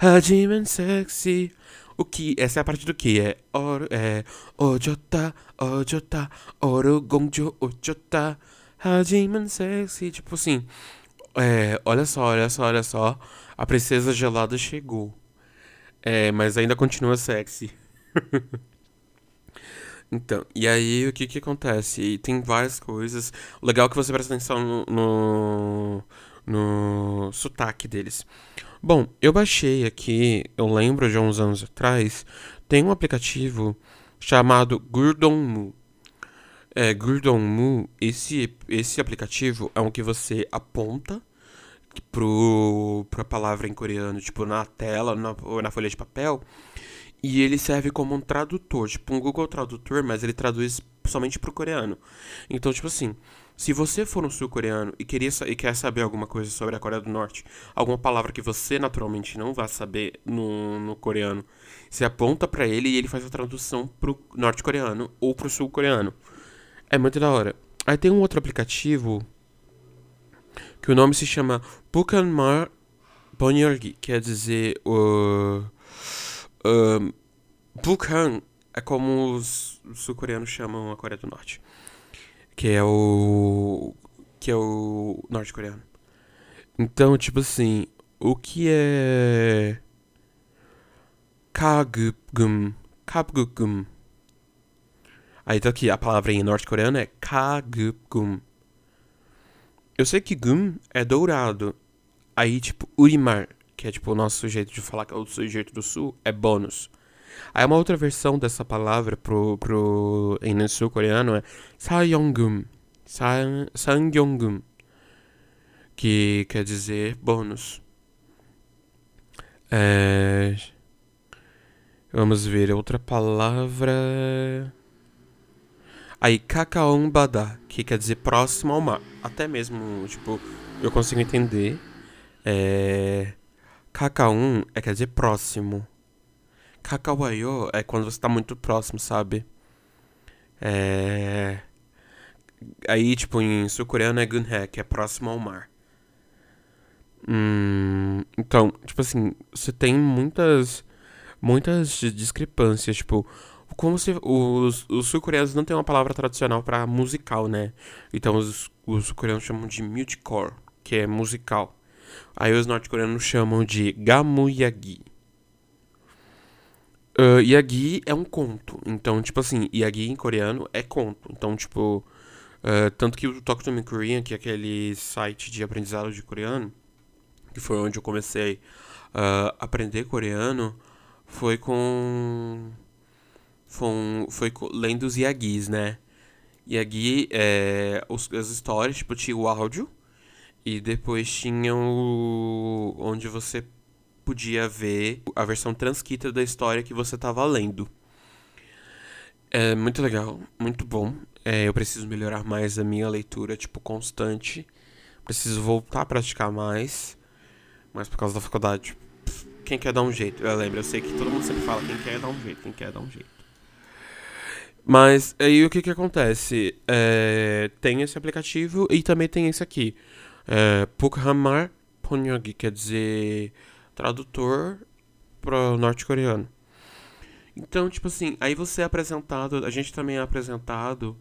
Ojota, Hajimen sexy. O que, essa é a parte do que é, or, é ojota, ojota, oru gongjo ojota, hajiman sexy, tipo assim, é, olha só, olha só, olha só, a princesa gelada chegou, é, mas ainda continua sexy. Então, e aí o que que acontece? Tem várias coisas. O legal é que você presta atenção no, no, no sotaque deles. Bom, eu baixei aqui, eu lembro de uns anos atrás, tem um aplicativo chamado Gurdonmu. É, Gurdonmu, esse, esse aplicativo é um que você aponta pro, pra palavra em coreano, tipo, na tela, na, na folha de papel, e ele serve como um tradutor, tipo um Google Tradutor, mas ele traduz somente pro coreano. Então, tipo assim, se você for um sul-coreano e, e quer saber alguma coisa sobre a Coreia do Norte, alguma palavra que você naturalmente não vai saber no, no coreano, você aponta para ele e ele faz a tradução pro norte-coreano ou pro sul-coreano. É muito da hora. Aí tem um outro aplicativo que o nome se chama Bukanmar Bonyorgi, quer dizer o uh, Bukhan é como os sul-coreanos chamam a Coreia do Norte que é o que é o norte-coreano. Então, tipo assim, o que é kagum, kagum. Aí tá aqui, a palavra em norte-coreano é kagum. Eu sei que gum é dourado. Aí, tipo, urimar, que é tipo o nosso jeito de falar, que é o jeito do sul, é bônus. Aí uma outra versão dessa palavra pro, pro, em sul-coreano é Sayonggum. Sangyonggum. Que quer dizer bônus. É... Vamos ver outra palavra. Aí, Kakaombada, que quer dizer próximo ao mar. Até mesmo, tipo, eu consigo entender. É... Kakaon é quer dizer próximo. Kakawayo é quando você tá muito próximo, sabe? É. Aí, tipo, em sul-coreano é Gunhae, que é próximo ao mar. Hum, então, tipo assim, você tem muitas muitas discrepâncias, tipo, como se os, os sul-coreanos não têm uma palavra tradicional para musical, né? Então os, os sul-coreanos chamam de mutcore, que é musical. Aí os norte-coreanos chamam de gamuyagi. Uh, yagi é um conto. Então, tipo assim, yagi em coreano é conto. Então, tipo, uh, tanto que o Talk to Me Korean, que é aquele site de aprendizado de coreano, que foi onde eu comecei a uh, aprender coreano, foi com. Foi, foi lendo os yagis, né? Yagi é. Os, as histórias, tipo, tinha o áudio. E depois tinha o. onde você podia ver a versão transcrita da história que você estava lendo. É muito legal, muito bom. É, eu preciso melhorar mais a minha leitura, tipo, constante. Preciso voltar a praticar mais. Mas por causa da faculdade, quem quer dar um jeito? Eu lembro, eu sei que todo mundo sempre fala quem quer dar um jeito, quem quer dar um jeito. Mas aí o que que acontece? É, tem esse aplicativo e também tem esse aqui. É, Pukhamar Ponyog, quer dizer tradutor pro norte-coreano. Então, tipo assim, aí você é apresentado, a gente também é apresentado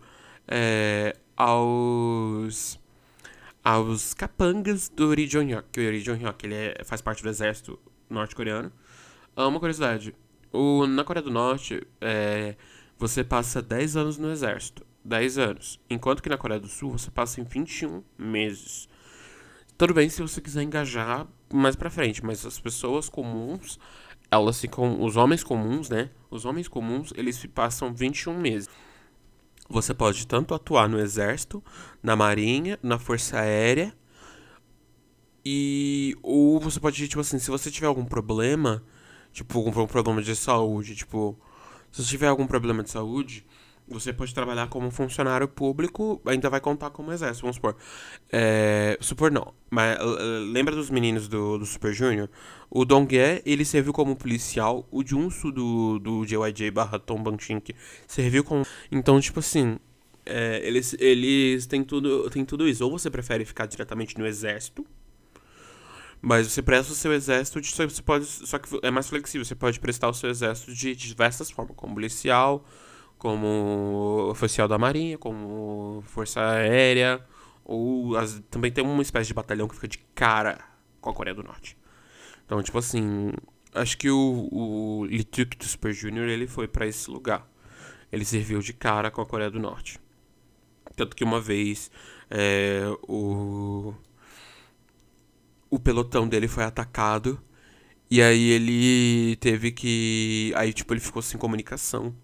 é, aos aos capangas do Ri Jong-hyuk, que o Ri Jong-hyuk, ele é, faz parte do exército norte-coreano. Ah, uma curiosidade, o, na Coreia do Norte, é, você passa 10 anos no exército, 10 anos, enquanto que na Coreia do Sul você passa em 21 meses. Tudo bem se você quiser engajar mais pra frente, mas as pessoas comuns, elas ficam. Os homens comuns, né? Os homens comuns, eles passam 21 meses. Você pode tanto atuar no exército, na marinha, na força aérea. E. Ou você pode, tipo assim, se você tiver algum problema, tipo, algum problema de saúde, tipo. Se você tiver algum problema de saúde, você pode trabalhar como funcionário público, ainda vai contar como exército, vamos supor. É, supor não, mas lembra dos meninos do, do Super Junior? O Dongye, ele serviu como policial, o Junsu do, do JYJ barra Tom Banchink serviu como... Então, tipo assim, é, eles, eles têm tudo, têm tudo isso. Ou você prefere ficar diretamente no exército, mas você presta o seu exército, de, você pode, só que é mais flexível, você pode prestar o seu exército de diversas formas, como policial como oficial da Marinha, como Força Aérea, ou as, também tem uma espécie de batalhão que fica de cara com a Coreia do Norte. Então, tipo assim, acho que o, o Lituk do Super Junior ele foi para esse lugar. Ele serviu de cara com a Coreia do Norte. Tanto que uma vez é, o, o pelotão dele foi atacado e aí ele teve que. Aí, tipo, ele ficou sem comunicação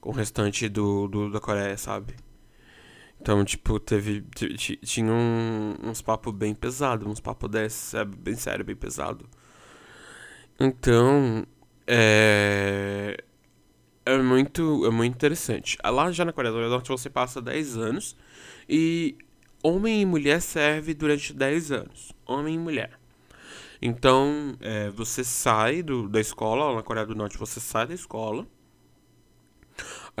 com o restante do, do da Coreia, sabe? Então, tipo, teve. Tinha um, uns papos bem pesados, uns papos desses, é bem sério, bem pesado. Então, é. É muito, é muito interessante. Lá já na Coreia do Norte você passa 10 anos e homem e mulher serve durante 10 anos. Homem e mulher. Então, é, você sai do, da escola, lá na Coreia do Norte você sai da escola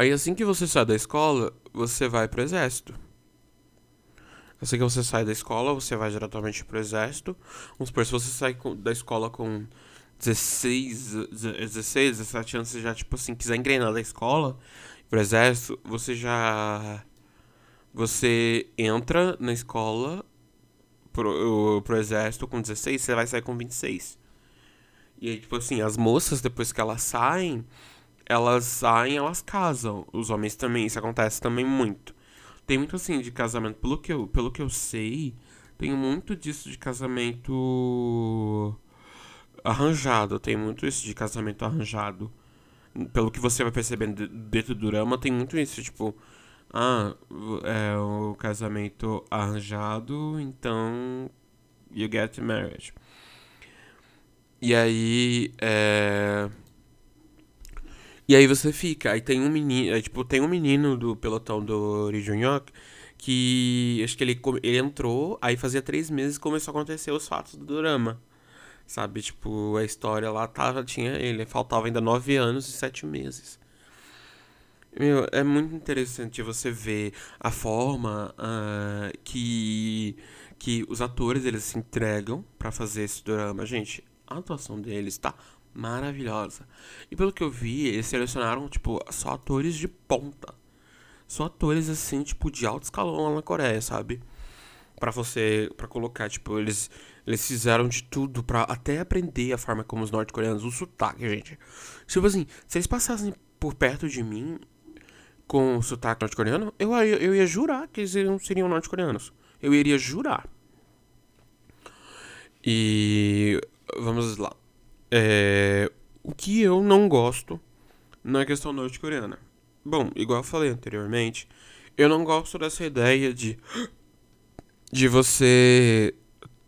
Aí assim que você sai da escola, você vai pro exército. Assim que você sai da escola, você vai diretamente pro exército. Vamos supor, se você sai da escola com 16, 16, 17 anos, você já, tipo assim, quiser engrenar da escola pro exército, você já. Você entra na escola pro, pro exército com 16, você vai sair com 26. E aí, tipo assim, as moças, depois que elas saem, elas saem, elas casam. Os homens também, isso acontece também muito. Tem muito assim de casamento, pelo que eu, pelo que eu sei, tem muito disso de casamento arranjado, tem muito isso de casamento arranjado. Pelo que você vai percebendo dentro do drama, tem muito isso, tipo, ah, é o casamento arranjado, então you get married. E aí, é e aí você fica. Aí tem um menino. É, tipo, tem um menino do pelotão do Ri que. Acho que ele, ele entrou, aí fazia três meses começou a acontecer os fatos do drama. Sabe? Tipo, a história lá tava, tinha ele. Faltava ainda nove anos e sete meses. Meu, é muito interessante você ver a forma uh, que que os atores eles se entregam para fazer esse drama. Gente, a atuação deles tá maravilhosa. E pelo que eu vi, eles selecionaram, tipo, só atores de ponta. Só atores, assim, tipo, de alto escalão lá na Coreia, sabe? para você, para colocar, tipo, eles, eles fizeram de tudo para até aprender a forma como os norte-coreanos, o sotaque, gente. Tipo assim, se eles passassem por perto de mim com o sotaque norte-coreano, eu, eu, eu ia jurar que eles não seriam norte-coreanos. Eu iria jurar. E vamos lá. É, o que eu não gosto na questão norte-coreana. Bom, igual eu falei anteriormente, eu não gosto dessa ideia de de você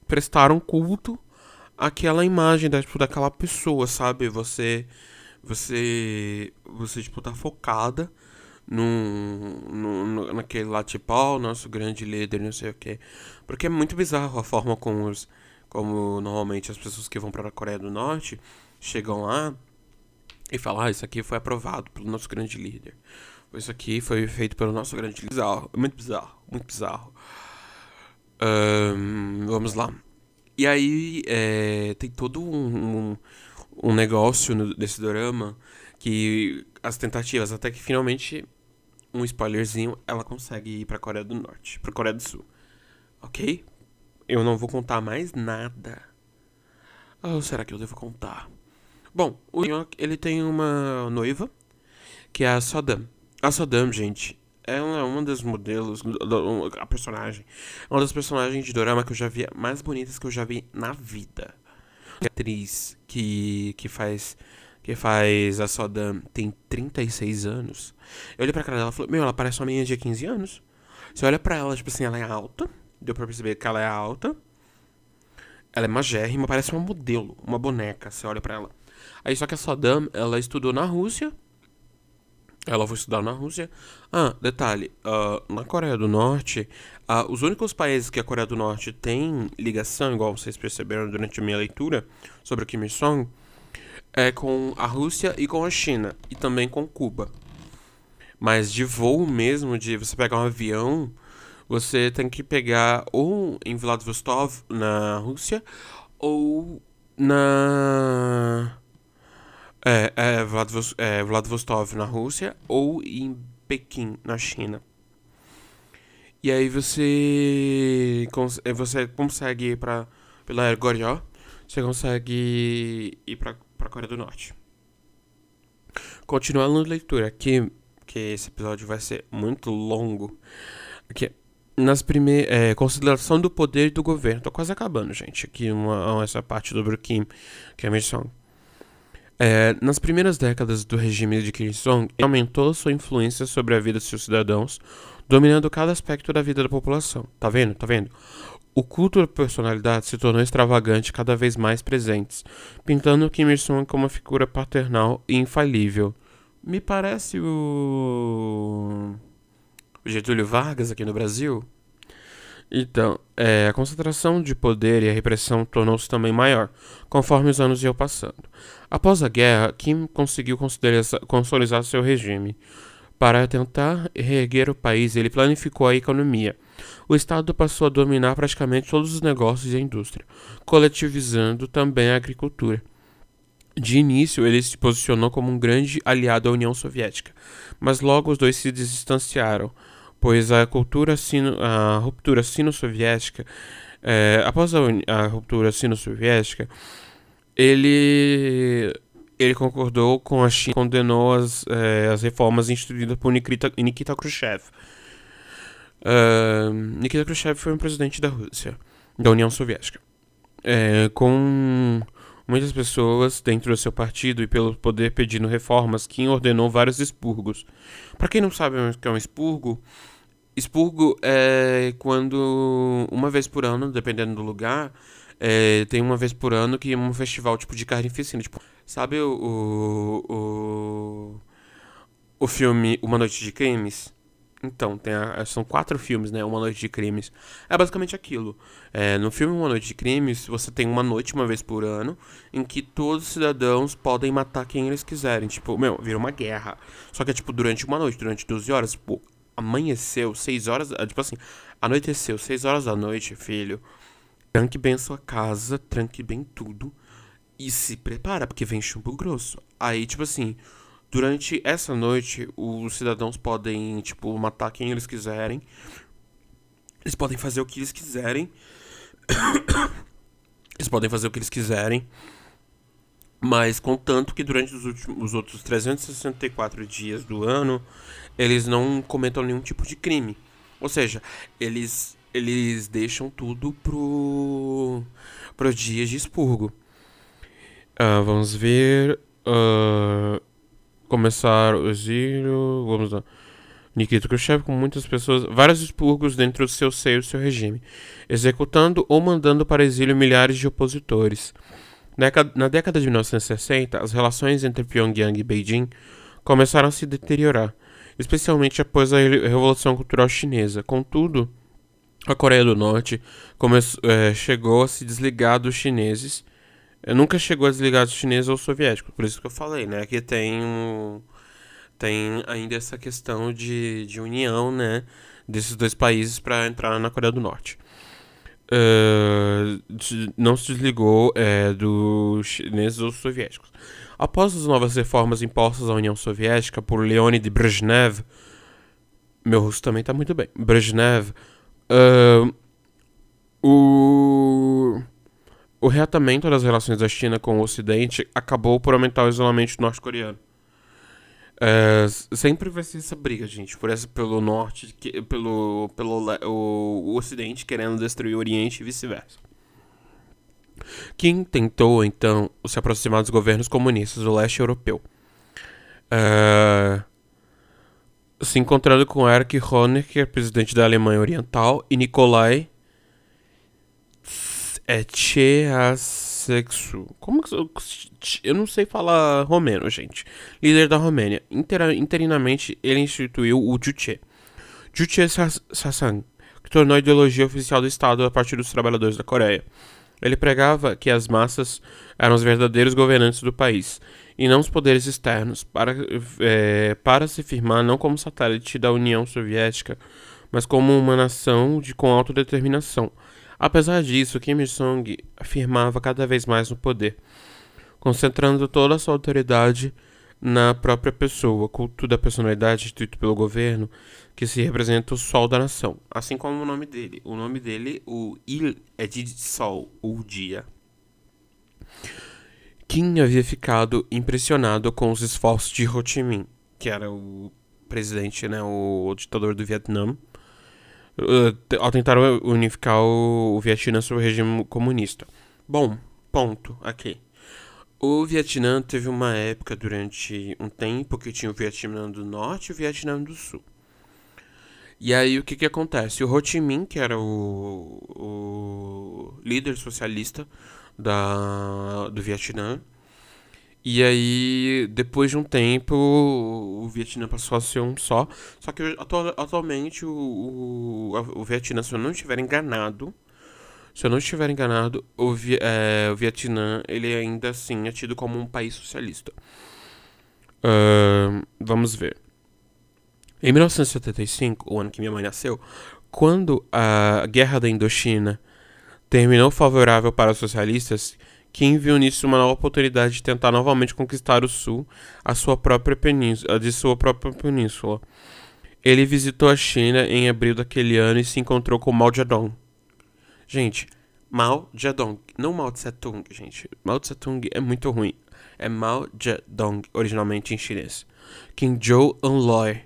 prestar um culto àquela imagem da, tipo, daquela pessoa, sabe? Você você você tipo tá focada no, no, naquele lá tipo, oh, nosso grande líder, não sei o que. Porque é muito bizarro a forma como os como normalmente as pessoas que vão para a Coreia do Norte chegam lá e falam, ah, isso aqui foi aprovado pelo nosso grande líder. Isso aqui foi feito pelo nosso grande líder. Bizarro, muito bizarro, muito bizarro. Um, vamos lá. E aí é, tem todo um, um, negócio no, desse drama que as tentativas, até que finalmente, um spoilerzinho, ela consegue ir pra Coreia do Norte, pra Coreia do Sul. Ok? Eu não vou contar mais nada. Ou será que eu devo contar? Bom, o ele tem uma noiva, que é a Sodam. A Sodam, gente, ela é uma das modelos, a personagem, uma das personagens de dorama que eu já vi mais bonitas que eu já vi na vida. A atriz que, que faz que faz a Sodam tem 36 anos. Eu olhei pra cara dela e falei, meu, ela parece uma menina de 15 anos. Você olha pra ela, tipo assim, ela é alta. Deu pra perceber que ela é alta. Ela é magérrima, parece uma modelo, uma boneca, você olha pra ela. Aí só que a Sodam, ela estudou na Rússia ela foi estudar na Rússia. Ah, detalhe: uh, na Coreia do Norte, uh, os únicos países que a Coreia do Norte tem ligação, igual vocês perceberam durante a minha leitura sobre o Kim Il-sung, é com a Rússia e com a China, e também com Cuba. Mas de voo mesmo, de você pegar um avião, você tem que pegar ou em Vladivostok, na Rússia, ou na é, é, Vladivostok, é, Vladivostok na Rússia ou em Pequim, na China. E aí você, é, você consegue ir pra, pela Goryeo, você consegue ir pra, pra Coreia do Norte. Continuando a leitura aqui, que esse episódio vai ser muito longo. Nas primeiras. É, consideração do poder do governo. Tô quase acabando, gente. Aqui uma, essa parte do Kim, que é a missão. É, nas primeiras décadas do regime de Kim Il-sung, aumentou sua influência sobre a vida de seus cidadãos, dominando cada aspecto da vida da população. Tá vendo? Tá vendo? O culto da personalidade se tornou extravagante cada vez mais presentes, pintando Kim Il-sung como uma figura paternal e infalível. Me parece o... o Getúlio Vargas aqui no Brasil. Então, é, a concentração de poder e a repressão tornou-se também maior, conforme os anos iam passando. Após a guerra, Kim conseguiu consolidar seu regime. Para tentar reerguer o país, ele planificou a economia. O Estado passou a dominar praticamente todos os negócios e a indústria, coletivizando também a agricultura. De início, ele se posicionou como um grande aliado à União Soviética, mas logo os dois se distanciaram pois a cultura sino, a ruptura sino-soviética, é, após a, a ruptura sino-soviética, ele ele concordou com a China, condenou as, é, as reformas instituídas por Nikita, Nikita Khrushchev. Uh, Nikita Khrushchev foi um presidente da Rússia, da União Soviética, é, com muitas pessoas dentro do seu partido e pelo poder pedindo reformas, Kim ordenou vários expurgos. Para quem não sabe o que é um expurgo, Expurgo é quando uma vez por ano, dependendo do lugar, é, tem uma vez por ano que é um festival tipo de carnificina. Tipo, sabe o, o, o, o filme Uma Noite de Crimes? Então, tem a, são quatro filmes, né? Uma Noite de Crimes. É basicamente aquilo. É, no filme Uma Noite de Crimes, você tem uma noite, uma vez por ano, em que todos os cidadãos podem matar quem eles quiserem. Tipo, meu, vira uma guerra. Só que é, tipo, durante uma noite, durante 12 horas. Tipo, amanheceu 6 horas, é, tipo assim, Anoiteceu, 6 horas da noite, filho. Tranque bem a sua casa, tranque bem tudo. E se prepara, porque vem chumbo grosso. Aí, tipo assim, durante essa noite, os cidadãos podem, tipo, matar quem eles quiserem. Eles podem fazer o que eles quiserem. eles podem fazer o que eles quiserem. Mas contanto que durante os, últimos, os outros 364 dias do ano, eles não cometam nenhum tipo de crime. Ou seja, eles, eles deixam tudo pro, pro dias de expurgo. Uh, vamos ver. Uh, começar o exílio. Vamos lá. Nikita Khrushchev com muitas pessoas, vários expurgos dentro do seu seio e seu regime, executando ou mandando para exílio milhares de opositores. Na década de 1960, as relações entre Pyongyang e Beijing começaram a se deteriorar, especialmente após a Revolução Cultural Chinesa. Contudo, a Coreia do Norte começou, é, chegou a se desligar dos chineses. É, nunca chegou a desligar dos chineses ou soviéticos, por isso que eu falei, né? Que tem um, tem ainda essa questão de, de união, né? Desses dois países para entrar na Coreia do Norte. Uh, não se desligou é, dos chineses ou soviéticos. Após as novas reformas impostas à União Soviética por Leonid Brezhnev, meu russo também está muito bem, Brezhnev, uh, o, o reatamento das relações da China com o Ocidente acabou por aumentar o isolamento norte-coreano. É, sempre vai ser essa briga, gente, por essa pelo norte, que, pelo, pelo o, o ocidente querendo destruir o oriente e vice-versa. Kim tentou, então, se aproximar dos governos comunistas do leste europeu. Uh, se encontrando com Erich Honecker, presidente da Alemanha Oriental, e Nikolai Ceausescu. Como que eu não sei falar romeno, gente. Líder da Romênia. Inter, interinamente, ele instituiu o Juche. Juche Sasan, que tornou a ideologia oficial do Estado a partir dos trabalhadores da Coreia. Ele pregava que as massas eram os verdadeiros governantes do país, e não os poderes externos, para, é, para se firmar não como satélite da União Soviética, mas como uma nação de, com autodeterminação. Apesar disso, Kim Il-sung afirmava cada vez mais no poder, concentrando toda a sua autoridade na própria pessoa, culto da personalidade instituído pelo governo, que se representa o sol da nação, assim como o nome dele. O nome dele, o Il, é de sol, o dia. Kim havia ficado impressionado com os esforços de Ho Chi Minh, que era o presidente, né, o ditador do Vietnã, uh, ao tentar unificar o, o Vietnã sob o regime comunista. Bom, ponto aqui. O Vietnã teve uma época durante um tempo que tinha o Vietnã do Norte e o Vietnã do Sul. E aí o que que acontece? O Ho Chi Minh, que era o, o líder socialista da, do Vietnã, e aí depois de um tempo o Vietnã passou a ser um só. Só que atual, atualmente o, o, o Vietnã, se eu não estiver enganado, se eu não estiver enganado, o, é, o Vietnã ele ainda assim é tido como um país socialista. Uh, vamos ver. Em 1975, o ano que minha mãe nasceu, quando a Guerra da Indochina terminou favorável para os socialistas, Kim viu nisso uma nova oportunidade de tentar novamente conquistar o Sul, a sua própria península, de sua própria península. Ele visitou a China em abril daquele ano e se encontrou com Mao Zedong, Gente, Mao Zedong, não Mao Tse Tung, gente. Mao Tse Tung é muito ruim. É Mao Zedong, originalmente em chinês. Kim Zhou Enloi,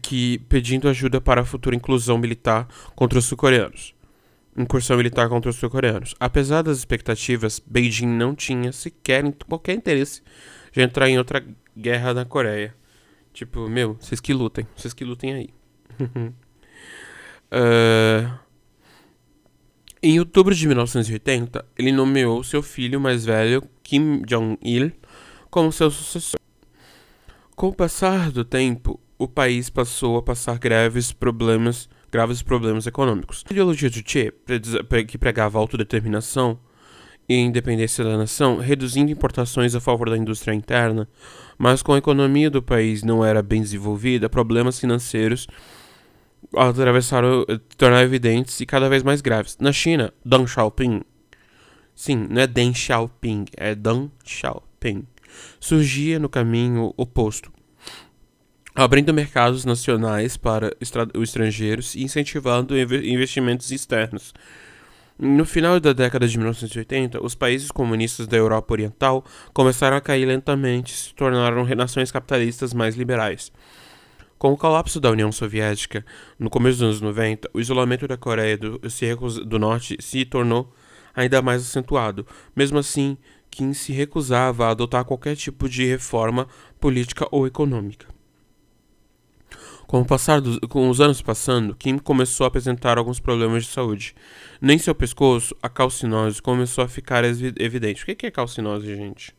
que pedindo ajuda para a futura inclusão militar contra os sul-coreanos. Incursão militar contra os sul-coreanos. Apesar das expectativas, Beijing não tinha sequer qualquer interesse de entrar em outra guerra na Coreia. Tipo, meu, vocês que lutem, vocês que lutem aí. uh... Em outubro de 1980, ele nomeou seu filho mais velho, Kim Jong-il, como seu sucessor. Com o passar do tempo, o país passou a passar graves problemas, graves problemas econômicos. A ideologia de Che, que pregava autodeterminação e independência da nação, reduzindo importações a favor da indústria interna, mas com a economia do país não era bem desenvolvida, problemas financeiros atravessaram tornar evidentes e cada vez mais graves. Na China, Deng Xiaoping, sim, não é Deng Xiaoping, é Deng Xiaoping, surgia no caminho oposto, abrindo mercados nacionais para os estrangeiros e incentivando investimentos externos. No final da década de 1980, os países comunistas da Europa Oriental começaram a cair lentamente e se tornaram nações capitalistas mais liberais. Com o colapso da União Soviética, no começo dos anos 90, o isolamento da Coreia do, do Norte se tornou ainda mais acentuado. Mesmo assim, Kim se recusava a adotar qualquer tipo de reforma política ou econômica. Com, o passar dos, com os anos passando, Kim começou a apresentar alguns problemas de saúde. Nem seu pescoço, a calcinose começou a ficar evidente. O que é calcinose, gente?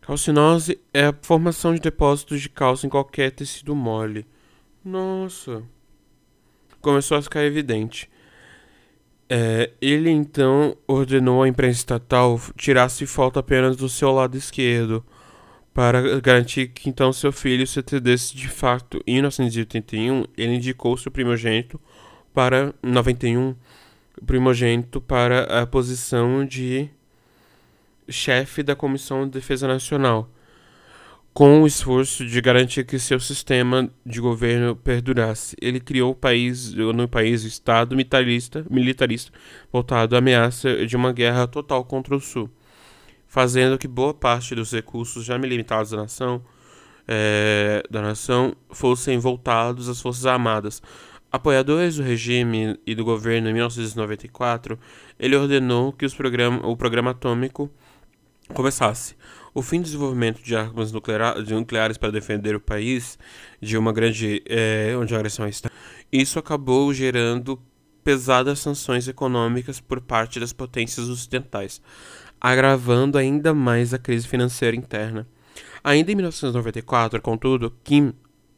Calcinose é a formação de depósitos de cálcio em qualquer tecido mole. Nossa. Começou a ficar evidente. É, ele então ordenou à imprensa estatal tirasse foto apenas do seu lado esquerdo para garantir que então seu filho se atendesse de fato. Em 1981, ele indicou seu primogênito para 91 primogênito para a posição de chefe da Comissão de Defesa Nacional, com o esforço de garantir que seu sistema de governo perdurasse. Ele criou o país, no país Estado militarista, militarista voltado à ameaça de uma guerra total contra o Sul fazendo que boa parte dos recursos já limitados da nação, é, da nação fossem voltados às Forças Armadas. Apoiadores do regime e do governo em 1994, ele ordenou que programa, o programa atômico começasse. O fim do desenvolvimento de armas nuclear, de nucleares para defender o país de uma grande é, de uma agressão externa. Isso acabou gerando pesadas sanções econômicas por parte das potências ocidentais agravando ainda mais a crise financeira interna. Ainda em 1994, contudo, Kim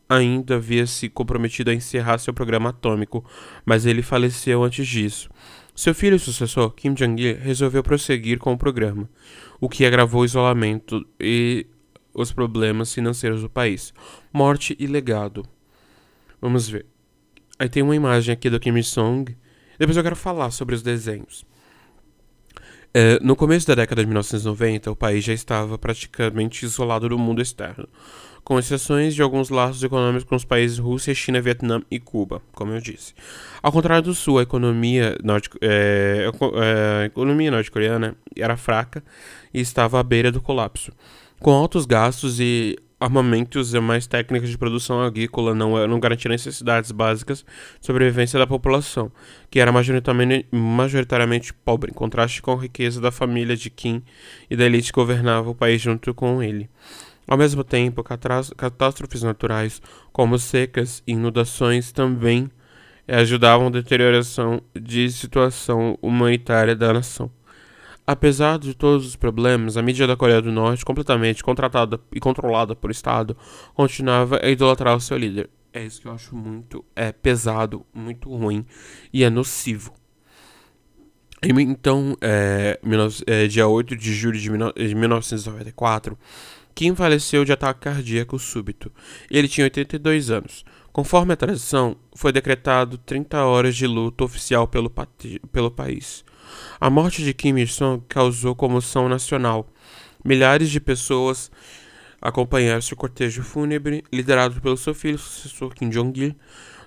ainda havia se comprometido a encerrar seu programa atômico, mas ele faleceu antes disso. Seu filho e sucessor, Kim Jong-il, resolveu prosseguir com o programa, o que agravou o isolamento e os problemas financeiros do país. Morte e legado. Vamos ver. Aí tem uma imagem aqui do Kim Il-sung. Depois eu quero falar sobre os desenhos. É, no começo da década de 1990, o país já estava praticamente isolado do mundo externo, com exceções de alguns laços econômicos com os países Rússia, China, Vietnã e Cuba, como eu disse. Ao contrário do Sul, a economia é, é, a economia norte-coreana era fraca e estava à beira do colapso. Com altos gastos e armamentos e mais técnicas de produção agrícola não, não garantiam necessidades básicas de sobrevivência da população, que era majoritariamente, majoritariamente pobre, em contraste com a riqueza da família de Kim e da elite que governava o país junto com ele. Ao mesmo tempo, catástrofes naturais, como secas e inundações, também ajudavam a deterioração de situação humanitária da nação. Apesar de todos os problemas, a mídia da Coreia do Norte, completamente contratada e controlada por Estado, continuava a idolatrar o seu líder. É isso que eu acho muito é pesado, muito ruim e é nocivo. Então, é, é, dia 8 de julho de 1994, Kim faleceu de ataque cardíaco súbito. Ele tinha 82 anos. Conforme a tradição, foi decretado 30 horas de luto oficial pelo, pelo país. A morte de Kim Il-sung causou comoção nacional. Milhares de pessoas acompanharam seu cortejo fúnebre, liderado pelo seu filho sucessor Kim Jong-il.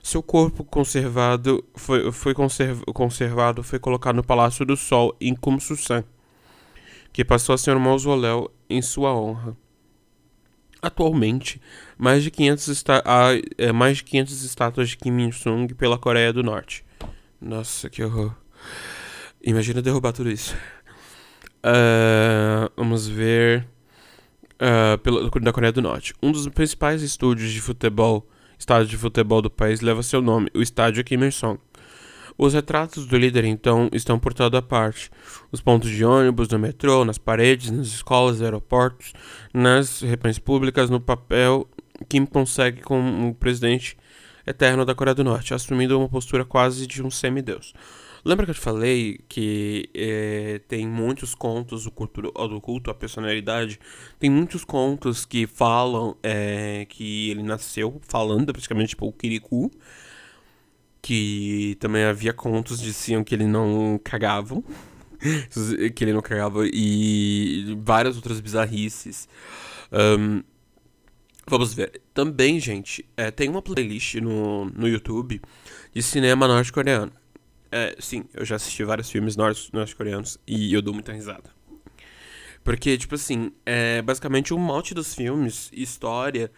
Seu corpo conservado foi, foi conserv, conservado foi colocado no Palácio do Sol em Kumsusan, que passou a ser um mausoléu em sua honra. Atualmente, mais de 500, há, é, mais de 500 estátuas de Kim Il-sung pela Coreia do Norte. Nossa, que horror. Imagina derrubar tudo isso. Uh, vamos ver. Uh, pelo, da Coreia do Norte. Um dos principais estúdios de futebol, estádio de futebol do país, leva seu nome, o estádio Kim Il-sung. Os retratos do líder, então, estão por toda parte. Os pontos de ônibus, no metrô, nas paredes, nas escolas, aeroportos, nas reprensas públicas, no papel. Kim consegue com o presidente eterno da Coreia do Norte, assumindo uma postura quase de um semideus. Lembra que eu te falei que é, tem muitos contos do culto, do culto à personalidade? Tem muitos contos que falam é, que ele nasceu falando, praticamente tipo o Kirikou. Que também havia contos que diziam que ele não cagavam. que ele não cagava e várias outras bizarrices. Um, vamos ver. Também, gente, é, tem uma playlist no, no YouTube de cinema norte-coreano. É, sim, eu já assisti vários filmes norte-coreanos e eu dou muita risada. Porque, tipo assim, é, basicamente o mote dos filmes, história,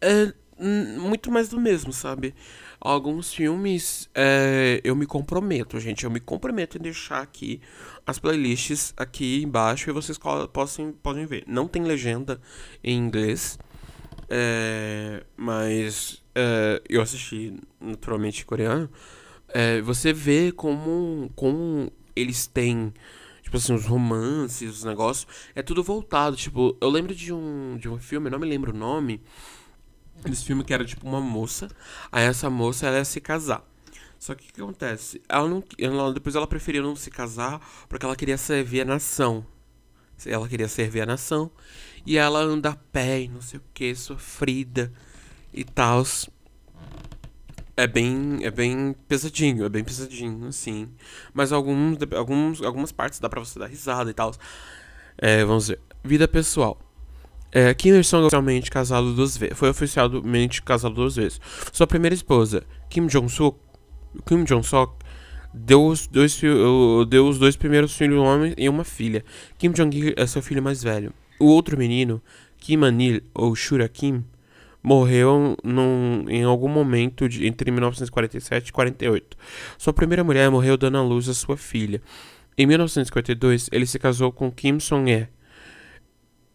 é muito mais do mesmo, sabe? Alguns filmes é, eu me comprometo, gente. Eu me comprometo em deixar aqui as playlists aqui embaixo e vocês possam, podem ver. Não tem legenda em inglês, é, mas é, eu assisti naturalmente coreano é, você vê como, como eles têm, tipo assim, os romances, os negócios, é tudo voltado. Tipo, eu lembro de um, de um filme, não me lembro o nome, esse filme que era tipo uma moça, aí essa moça ela ia se casar. Só que o que acontece? Ela não, ela, depois ela preferia não se casar porque ela queria servir a nação. Ela queria servir a nação. E ela anda a pé não sei o que, sofrida e tal é bem, é bem pesadinho, é bem pesadinho, assim. Mas alguns, alguns, algumas partes dá pra você dar risada e tal. É, vamos ver. Vida pessoal. É, Kim Il-sung oficialmente casado duas vezes. Foi oficialmente casado duas vezes. Sua primeira esposa, Kim Jong-suk, Kim Jong-sok, deu os dois, deu os dois primeiros filhos, um homem e uma filha. Kim Jong-il é seu filho mais velho. O outro menino, Kim Anil, ou Shura Kim, morreu num, em algum momento de, entre 1947 e 48. Sua primeira mulher morreu dando à luz a sua filha. Em 1952, ele se casou com Kim Song-hye.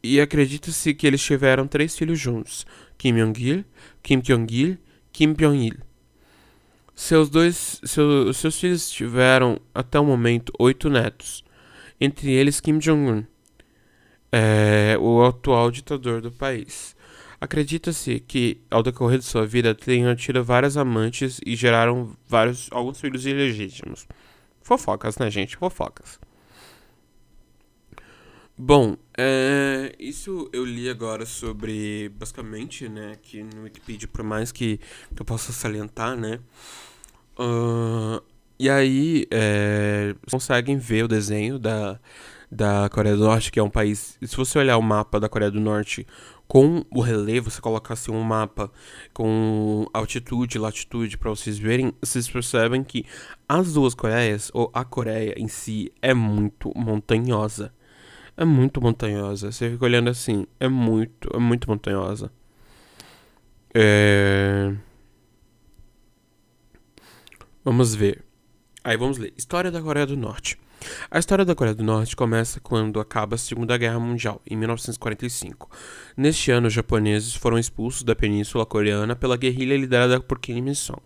E acredita-se que eles tiveram três filhos juntos: Kim Yong-il, Kim Kyung-il, Kim Byung-il. Seus dois seu, seus filhos tiveram até o momento oito netos, entre eles Kim Jong-un, é, o atual ditador do país. Acredita-se que, ao decorrer de sua vida, tenham tido várias amantes e geraram vários, alguns filhos ilegítimos. Fofocas, né, gente? Fofocas. Bom, é, isso eu li agora sobre, basicamente, né, que no Wikipedia, por mais que, que eu possa salientar, né, uh, e aí é, conseguem ver o desenho da, da Coreia do Norte, que é um país, se você olhar o mapa da Coreia do Norte com o relevo, você coloca assim um mapa com altitude e latitude para vocês verem, vocês percebem que as duas Coreias, ou a Coreia em si, é muito montanhosa. É muito montanhosa. Você fica olhando assim, é muito, é muito montanhosa. É... Vamos ver. Aí vamos ler. História da Coreia do Norte. A história da Coreia do Norte começa quando acaba a Segunda Guerra Mundial, em 1945. Neste ano, os japoneses foram expulsos da Península Coreana pela guerrilha liderada por Kim Il-sung.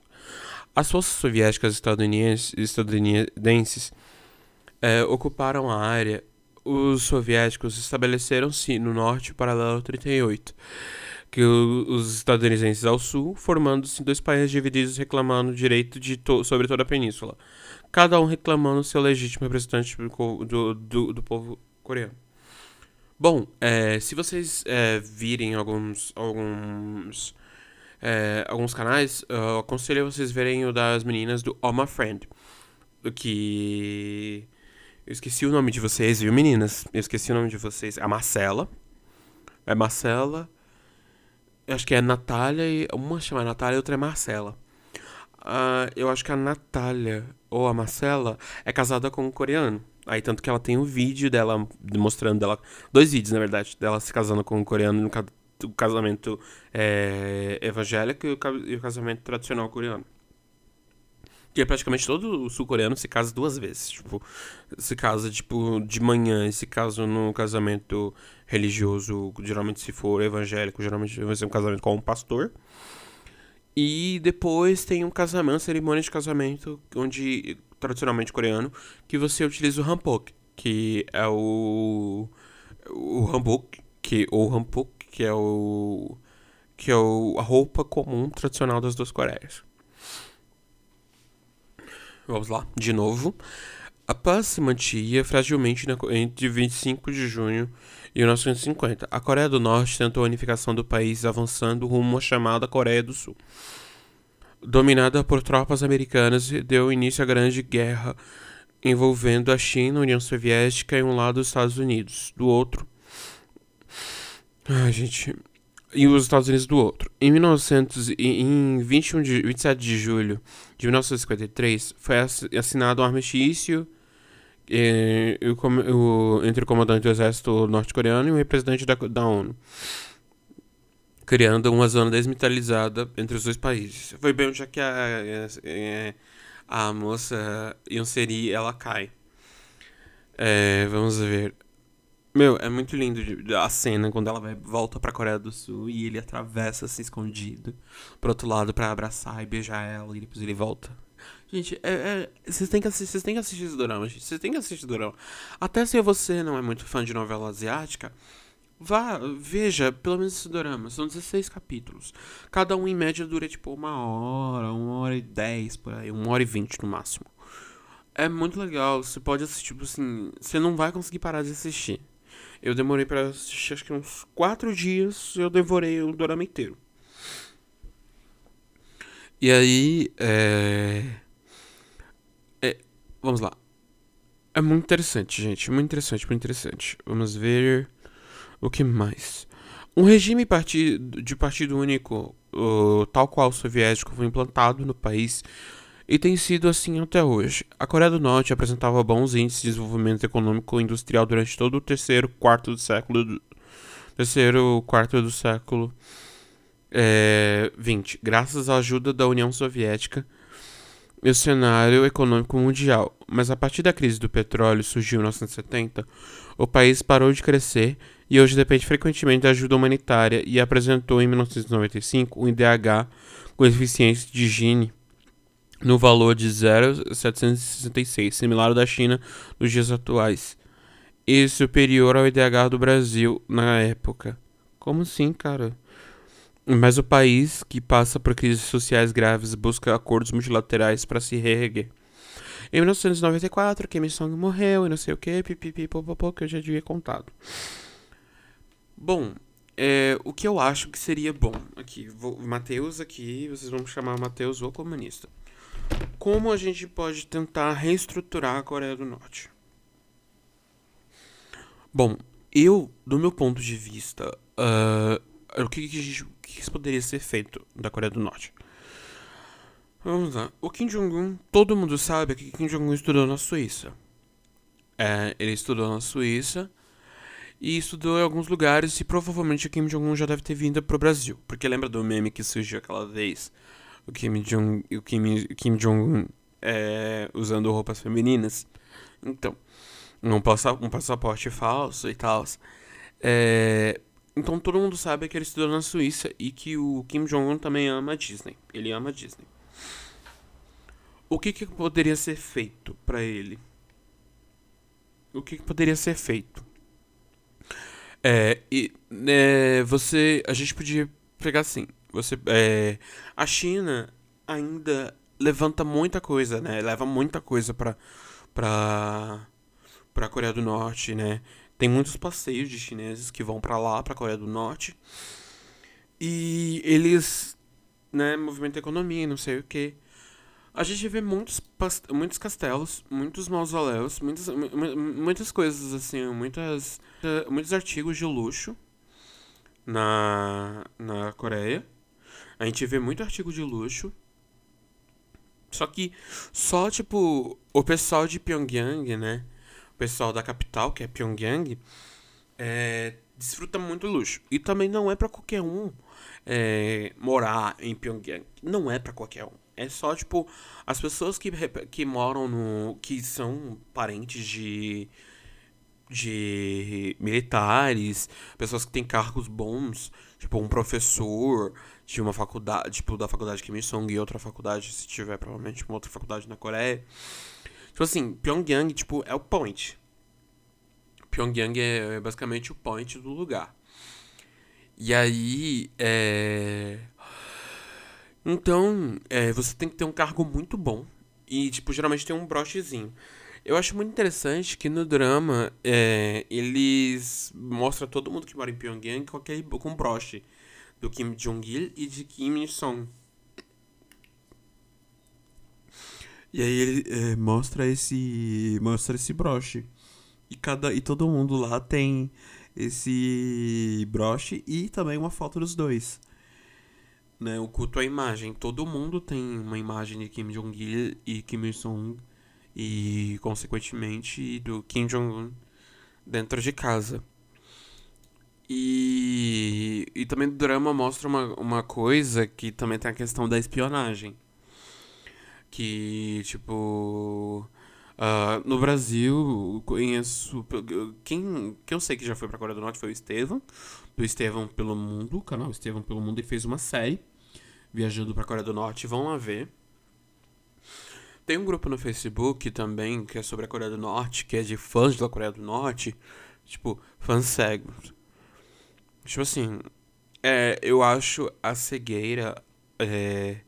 As forças soviéticas estadunidenses, estadunidenses é, ocuparam a área. Os soviéticos estabeleceram-se no norte paralelo 38, que os estadunidenses ao sul, formando-se dois países divididos reclamando direito to sobre toda a península cada um reclamando seu legítimo representante do, do, do, povo coreano. Bom, é, se vocês é, virem alguns alguns é, alguns canais, eu aconselho vocês verem o das meninas do All My Friend, que eu esqueci o nome de vocês, viu, meninas? Eu esqueci o nome de vocês. A Marcela. É Marcela. Acho que é Natália e. Uma chama Natália e outra é Marcela. Uh, eu acho que a Natália ou a Marcela é casada com um coreano. Aí tanto que ela tem um vídeo dela mostrando dela. Dois vídeos, na verdade, dela se casando com um coreano no casamento é, evangélico e o, e o casamento tradicional coreano. Que é praticamente todo sul-coreano se casa duas vezes. Tipo, se casa, tipo, de manhã e se casa no casamento religioso, geralmente se for evangélico, geralmente vai ser um casamento com um pastor. E depois tem um casamento, cerimônia de casamento, onde tradicionalmente coreano, que você utiliza o hanbok, que é o o hanbok, que ou hanbok, que é o que é o, a roupa comum tradicional das duas Coreias. Vamos lá, de novo. A paz se mantinha fragilmente entre 25 de junho e 1950. A Coreia do Norte tentou a unificação do país avançando rumo à chamada Coreia do Sul. Dominada por tropas americanas, deu início à Grande Guerra envolvendo a China, a União Soviética e um lado os Estados Unidos, do outro. Ai, gente, e os Estados Unidos do outro. Em 1900, em 21 de, 27 de julho de 1953, foi assinado um armistício eh, o, o, entre o comandante do exército norte-coreano e o representante da, da ONU, criando uma zona desmilitarizada entre os dois países. Foi bem onde é que a, a, a moça Yonseri ela cai. É, vamos ver. Meu, é muito lindo a cena quando ela vai, volta pra Coreia do Sul e ele atravessa assim escondido pro outro lado para abraçar e beijar ela e depois ele volta. Gente, é, é, vocês têm que assistir, vocês têm que assistir esse drama, gente. Vocês têm que assistir drama. Até se você não é muito fã de novela asiática, vá, veja pelo menos esse drama. São 16 capítulos. Cada um em média dura tipo uma hora, uma hora e dez por aí, uma hora e vinte no máximo. É muito legal, você pode assistir, tipo assim, você não vai conseguir parar de assistir. Eu demorei para assistir acho que uns 4 dias, eu devorei o dorama inteiro. E aí, é... Vamos lá. É muito interessante, gente. Muito interessante, muito interessante. Vamos ver o que mais. Um regime de partido único, tal qual o soviético, foi implantado no país e tem sido assim até hoje. A Coreia do Norte apresentava bons índices de desenvolvimento econômico e industrial durante todo o terceiro quarto do século terceiro quarto do século é, 20, graças à ajuda da União Soviética e o cenário econômico mundial. Mas a partir da crise do petróleo surgiu em 1970, o país parou de crescer e hoje depende frequentemente da ajuda humanitária e apresentou em 1995 um IDH com eficiência de Gini no valor de 0,766, similar ao da China nos dias atuais, e superior ao IDH do Brasil na época. Como assim, cara? Mas o país, que passa por crises sociais graves, busca acordos multilaterais para se reerguer. Em 1994, Kim Song morreu e não sei o que, pipipi, que eu já devia contado. Bom, é, o que eu acho que seria bom aqui, Mateus aqui, vocês vão chamar Mateus o comunista. Como a gente pode tentar reestruturar a Coreia do Norte? Bom, eu, do meu ponto de vista, uh, o que, que, gente, que poderia ser feito da Coreia do Norte? Vamos lá. O Kim Jong-un, todo mundo sabe que Kim Jong-un estudou na Suíça. É, ele estudou na Suíça e estudou em alguns lugares e provavelmente o Kim Jong-un já deve ter vindo pro Brasil. Porque lembra do meme que surgiu aquela vez? o Kim Jong, o Kim, Kim Jong é, usando roupas femininas. Então, um passaporte falso e tal. É, então todo mundo sabe que ele estudou na Suíça e que o Kim Jong-un também ama a Disney. Ele ama a Disney. O que, que poderia ser feito para ele? O que, que, poderia ser feito? É, e, é, você, a gente podia pegar assim. Você, é, a China ainda levanta muita coisa, né? Leva muita coisa para para para Coreia do Norte, né? Tem muitos passeios de chineses que vão para lá, para Coreia do Norte. E eles, né, movimentam a economia, não sei o que. A gente vê muitos, muitos castelos, muitos mausoléus, muitas, muitas coisas assim, muitas, muitos artigos de luxo na, na Coreia. A gente vê muito artigo de luxo. Só que só, tipo, o pessoal de Pyongyang, né? Pessoal da capital, que é Pyongyang, é, desfruta muito luxo. E também não é para qualquer um é, morar em Pyongyang. Não é para qualquer um. É só, tipo, as pessoas que, que moram no. que são parentes de. de militares, pessoas que têm cargos bons, tipo, um professor, de uma faculdade, tipo, da faculdade Kim Il-sung e outra faculdade, se tiver, provavelmente, uma outra faculdade na Coreia. Tipo assim, Pyongyang, tipo, é o point. Pyongyang é, é basicamente o point do lugar. E aí, é... Então, é, você tem que ter um cargo muito bom. E, tipo, geralmente tem um brochezinho. Eu acho muito interessante que no drama é, eles mostram todo mundo que mora em Pyongyang com com broche do Kim Jong-il e de Kim Il-sung. E aí ele é, mostra esse mostra esse broche. E cada e todo mundo lá tem esse broche e também uma foto dos dois. Né, o culto à imagem. Todo mundo tem uma imagem de Kim Jong-il e Kim Il-sung e, consequentemente, do Kim Jong-un dentro de casa. E, e também o drama mostra uma, uma coisa que também tem a questão da espionagem. Que, tipo. Uh, no Brasil, conheço. Quem, quem eu sei que já foi pra Coreia do Norte foi o Estevam, do Estevam pelo Mundo, canal Estevam pelo Mundo, e fez uma série viajando pra Coreia do Norte. Vão lá ver. Tem um grupo no Facebook também que é sobre a Coreia do Norte, que é de fãs da Coreia do Norte, tipo, fãs cegos. Tipo assim, é, eu acho a cegueira é,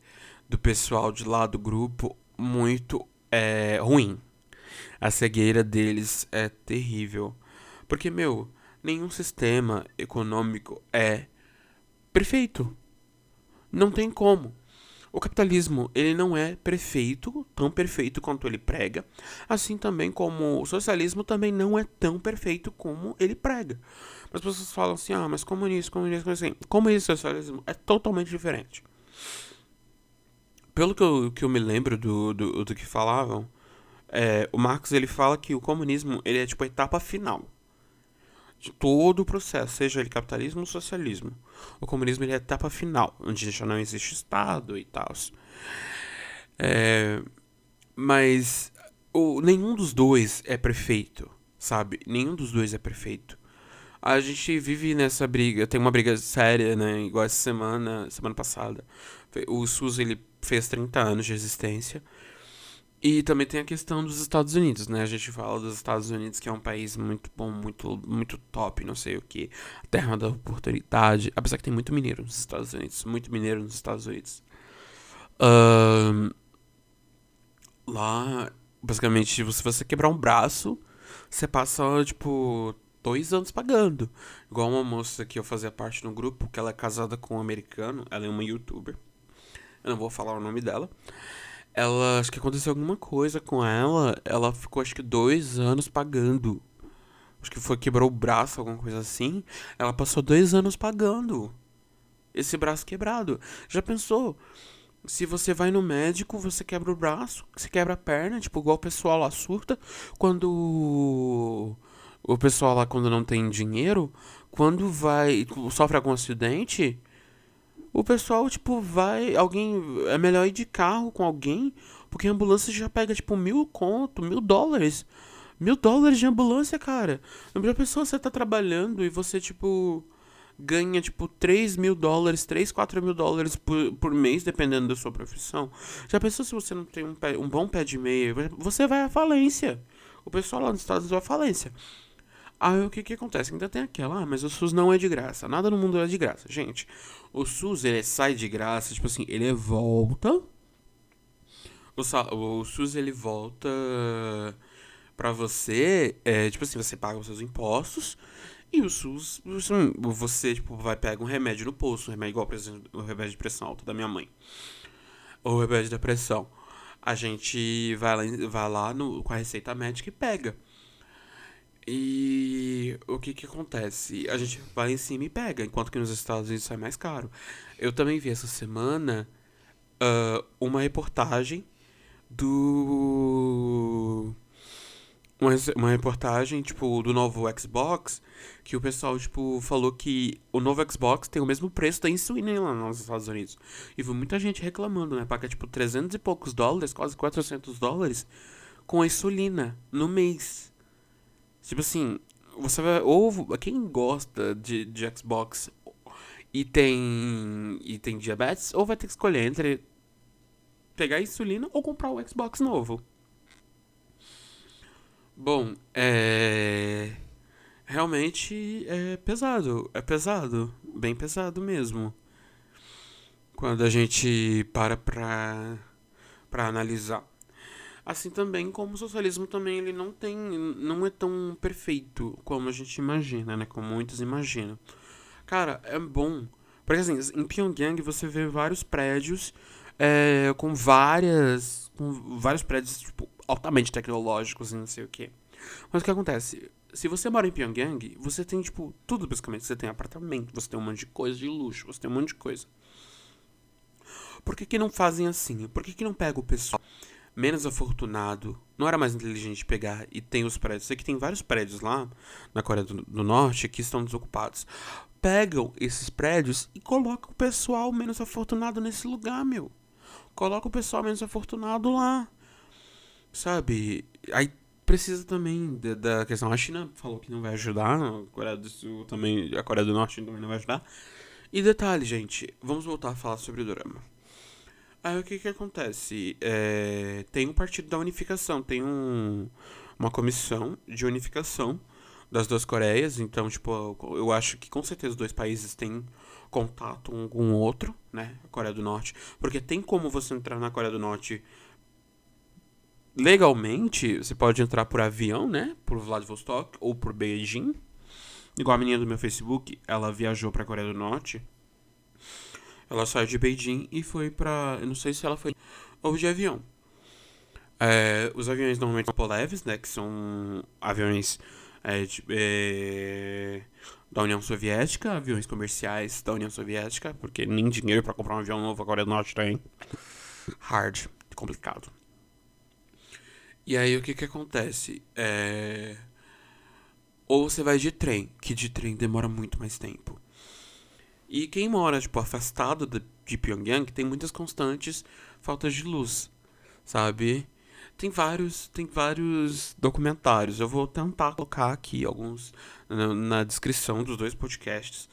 do pessoal de lá do grupo muito é, ruim. A cegueira deles é terrível. Porque, meu, nenhum sistema econômico é perfeito. Não tem como. O capitalismo, ele não é perfeito, tão perfeito quanto ele prega, assim também como o socialismo também não é tão perfeito como ele prega. As pessoas falam assim: "Ah, mas comunismo, comunismo, assim, comunismo e socialismo é totalmente diferente". Pelo que eu, que eu me lembro do, do, do que falavam, é, o Marx ele fala que o comunismo ele é tipo a etapa final de todo o processo, seja ele capitalismo ou socialismo. O comunismo ele é a etapa final, onde já não existe Estado e tal. É, mas o, nenhum dos dois é perfeito, sabe? Nenhum dos dois é perfeito. A gente vive nessa briga, tem uma briga séria, né? Igual essa semana, semana passada. O SUS ele fez 30 anos de existência. E também tem a questão dos Estados Unidos, né? A gente fala dos Estados Unidos, que é um país muito bom, muito, muito top, não sei o que. Terra da oportunidade. Apesar que tem muito mineiro nos Estados Unidos. Muito mineiro nos Estados Unidos. Lá, basicamente, se você quebrar um braço, você passa, tipo, dois anos pagando. Igual uma moça que eu fazia parte no grupo, que ela é casada com um americano. Ela é uma youtuber. Eu não vou falar o nome dela ela acho que aconteceu alguma coisa com ela. Ela ficou acho que dois anos pagando. Acho que foi quebrou o braço, alguma coisa assim. Ela passou dois anos pagando esse braço quebrado. Já pensou? Se você vai no médico, você quebra o braço, você quebra a perna, tipo, igual o pessoal lá surta. Quando. O pessoal lá, quando não tem dinheiro, quando vai. sofre algum acidente o pessoal, tipo, vai. Alguém. É melhor ir de carro com alguém, porque a ambulância já pega, tipo, mil conto, mil dólares. Mil dólares de ambulância, cara. A pessoa você tá trabalhando e você, tipo. Ganha, tipo, 3 mil dólares, 3, 4 mil dólares por, por mês, dependendo da sua profissão. Já pensou se você não tem um, pé, um bom pé de meia? Você vai à falência. O pessoal lá nos Estados Unidos vai à falência. Aí o que que acontece? Ainda tem aquela, ah, mas o SUS não é de graça. Nada no mundo é de graça. Gente, o SUS ele sai de graça, tipo assim, ele volta. O, o SUS ele volta pra você, é, tipo assim, você paga os seus impostos. E o SUS, você, tipo, vai pegar um remédio no posto, um remédio igual, por exemplo, o remédio de pressão alta da minha mãe. Ou o remédio da pressão. A gente vai lá, vai lá no, com a receita médica e pega. E o que que acontece? A gente vai em cima e pega, enquanto que nos Estados Unidos sai mais caro. Eu também vi essa semana uh, uma reportagem do. Uma, uma reportagem, tipo, do novo Xbox, que o pessoal, tipo, falou que o novo Xbox tem o mesmo preço da insulina lá nos Estados Unidos. E vi muita gente reclamando, né? Paga, tipo, 300 e poucos dólares, quase 400 dólares, com a insulina no mês. Tipo assim, você vai. Ou quem gosta de, de Xbox e tem. e tem diabetes, ou vai ter que escolher entre pegar insulina ou comprar o Xbox novo. Bom, é. Realmente é pesado. É pesado. Bem pesado mesmo. Quando a gente para pra, pra analisar. Assim também como o socialismo também ele não tem, não é tão perfeito como a gente imagina, né? Como muitos imaginam. Cara, é bom. Porque assim, em Pyongyang você vê vários prédios é, com várias. com vários prédios, tipo, altamente tecnológicos e não sei o que. Mas o que acontece? Se você mora em Pyongyang, você tem, tipo, tudo basicamente. Você tem apartamento, você tem um monte de coisa de luxo, você tem um monte de coisa. Por que, que não fazem assim? Por que, que não pega o pessoal menos afortunado? Não era mais inteligente pegar e tem os prédios? Sei que tem vários prédios lá na Coreia do, do Norte que estão desocupados. Pegam esses prédios e colocam o pessoal menos afortunado nesse lugar, meu. Coloca o pessoal menos afortunado lá. Sabe? Aí precisa também da, da, questão. A China falou que não vai ajudar, a Coreia do Sul também, a Coreia do Norte também não vai ajudar. E detalhe, gente, vamos voltar a falar sobre o drama. Aí o que que acontece? É, tem um partido da unificação, tem um, uma comissão de unificação das duas Coreias, então, tipo, eu acho que com certeza os dois países têm contato um com o outro, né? A Coreia do Norte. Porque tem como você entrar na Coreia do Norte legalmente, você pode entrar por avião, né? Por Vladivostok ou por Beijing. Igual a menina do meu Facebook, ela viajou pra Coreia do Norte. Ela saiu de Beijing e foi pra. Eu não sei se ela foi. Ou de avião. É, os aviões normalmente são Poleves, né? Que são aviões é, de, é, da União Soviética, aviões comerciais da União Soviética, porque nem dinheiro para comprar um avião novo a Coreia do Norte tem. Hard, complicado. E aí o que que acontece? É... Ou você vai de trem, que de trem demora muito mais tempo. E quem mora, tipo, afastado de, de Pyongyang tem muitas constantes faltas de luz, sabe? Tem vários, tem vários documentários. Eu vou tentar colocar aqui alguns na, na descrição dos dois podcasts.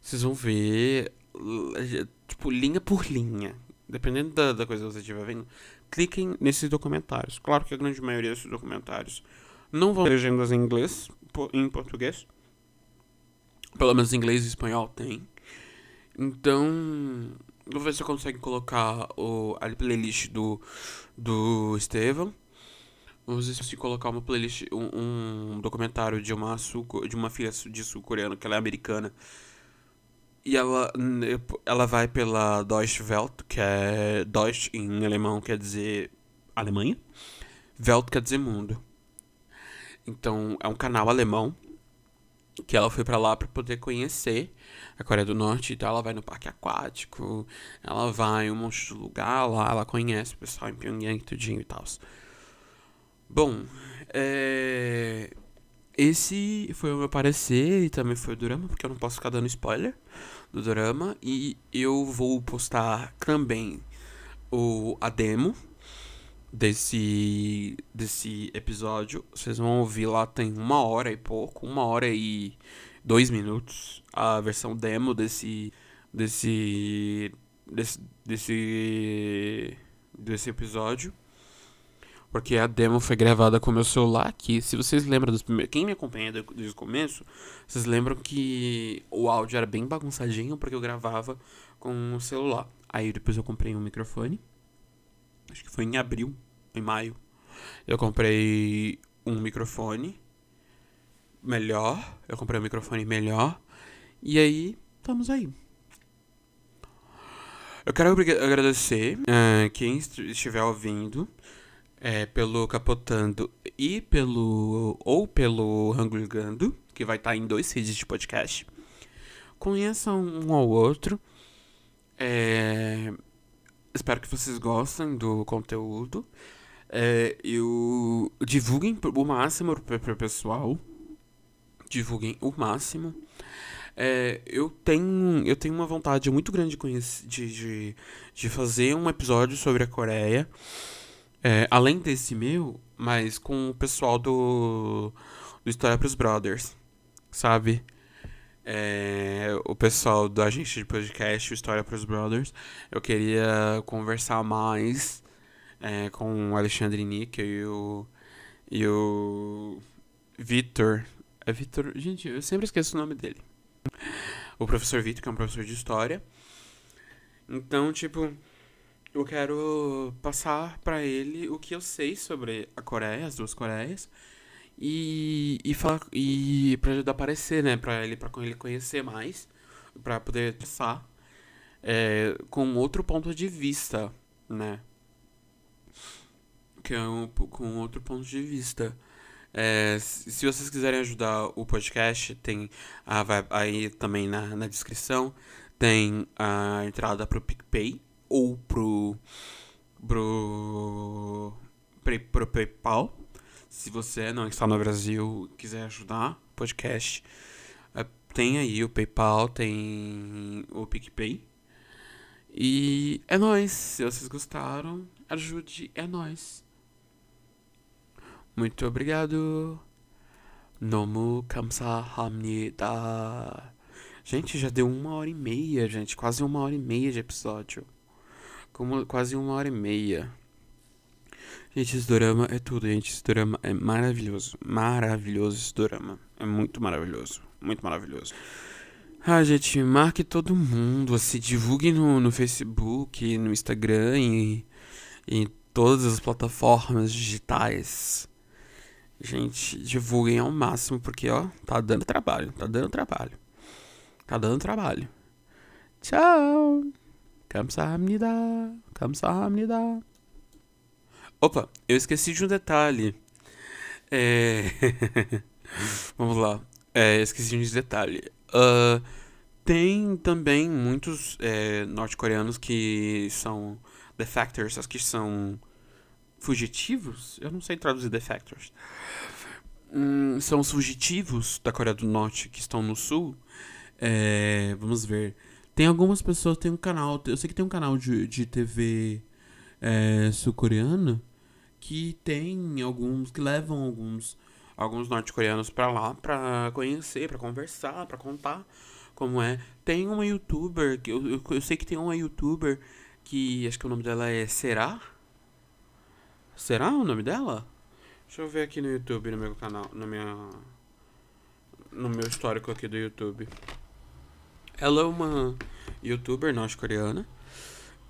Vocês vão ver, tipo, linha por linha. Dependendo da, da coisa que você estiver vendo, cliquem nesses documentários. Claro que a grande maioria desses documentários não vão ter legendas em inglês, em português. Pelo menos em inglês e espanhol tem. Então, vou ver se eu consigo colocar o, a playlist do, do Estevam. Vamos ver se colocar uma playlist, um, um documentário de uma, sul, de uma filha de sul-coreana, que ela é americana. E ela, ela vai pela Deutsche Welt, que é Deutsch em alemão quer dizer Alemanha. Welt quer dizer mundo. Então, é um canal alemão que ela foi para lá para poder conhecer a Coreia do Norte, então ela vai no parque aquático, ela vai em um monte de lugar lá, ela conhece o pessoal em Pyongyang tudinho e tal. Bom, é... esse foi o meu parecer e também foi o drama, porque eu não posso ficar dando spoiler do drama. E eu vou postar também o a demo desse desse episódio. Vocês vão ouvir lá tem uma hora e pouco, uma hora e dois minutos a versão demo desse desse desse desse, desse episódio. Porque a demo foi gravada com o meu celular, que se vocês lembram dos primeiros. Quem me acompanha desde o começo, vocês lembram que o áudio era bem bagunçadinho, porque eu gravava com o celular. Aí depois eu comprei um microfone. Acho que foi em abril, em maio. Eu comprei um microfone melhor. Eu comprei um microfone melhor. E aí, estamos aí. Eu quero agradecer uh, quem estiver ouvindo é, pelo Capotando e pelo. ou pelo Rangulgando, que vai estar tá em dois feeds de podcast. Conheçam um ao outro. É, espero que vocês gostem do conteúdo. É, eu divulguem o máximo para o pessoal divulguem o máximo. É, eu tenho eu tenho uma vontade muito grande de, de, de, fazer um episódio sobre a Coreia. É, além desse meu, mas com o pessoal do, do História pros Brothers, sabe? É, o pessoal do agente de podcast, História pros Brothers. Eu queria conversar mais é, com o Alexandre Nick e o, e o Vitor é Vitor. Gente, eu sempre esqueço o nome dele. O professor Vitor, que é um professor de história. Então, tipo, eu quero passar para ele o que eu sei sobre a Coreia, as duas Coreias, e, e falar e para ajudar a aparecer, né, para ele para ele conhecer mais, para poder passar é, com outro ponto de vista, né? Que é um, com outro ponto de vista. É, se vocês quiserem ajudar o podcast, tem a, aí também na, na descrição tem a entrada pro PicPay ou pro pro, pro, pro PayPal. Se você não está no Brasil quiser ajudar o podcast, é, tem aí o PayPal, tem o PicPay. E é nóis. Se vocês gostaram, ajude, é nóis. Muito obrigado. Nomu kamsahamnida. Gente, já deu uma hora e meia, gente. Quase uma hora e meia de episódio. Como, quase uma hora e meia. Gente, esse drama é tudo, gente. Esse drama é maravilhoso. Maravilhoso esse drama É muito maravilhoso. Muito maravilhoso. Ah, gente, marque todo mundo. se divulgue no, no Facebook, no Instagram e em todas as plataformas digitais. Gente, divulguem ao máximo, porque, ó, tá dando trabalho, tá dando trabalho. Tá dando trabalho. Tchau! Kamsahamnida, kamsahamnida. Opa, eu esqueci de um detalhe. É... Vamos lá. É, esqueci de um detalhe. Uh, tem também muitos é, norte-coreanos que são defectors, as que são fugitivos, eu não sei traduzir defectors. Hum, são os fugitivos da Coreia do Norte que estão no sul. É, vamos ver. Tem algumas pessoas, tem um canal, eu sei que tem um canal de, de TV é, sul-coreana que tem alguns, que levam alguns, alguns norte-coreanos para lá para conhecer, para conversar, para contar como é. Tem uma youtuber, eu, eu, eu sei que tem uma youtuber que acho que o nome dela é Será? Será o nome dela? Deixa eu ver aqui no YouTube, no meu canal, no minha no meu histórico aqui do YouTube. Ela é uma youtuber norte-coreana.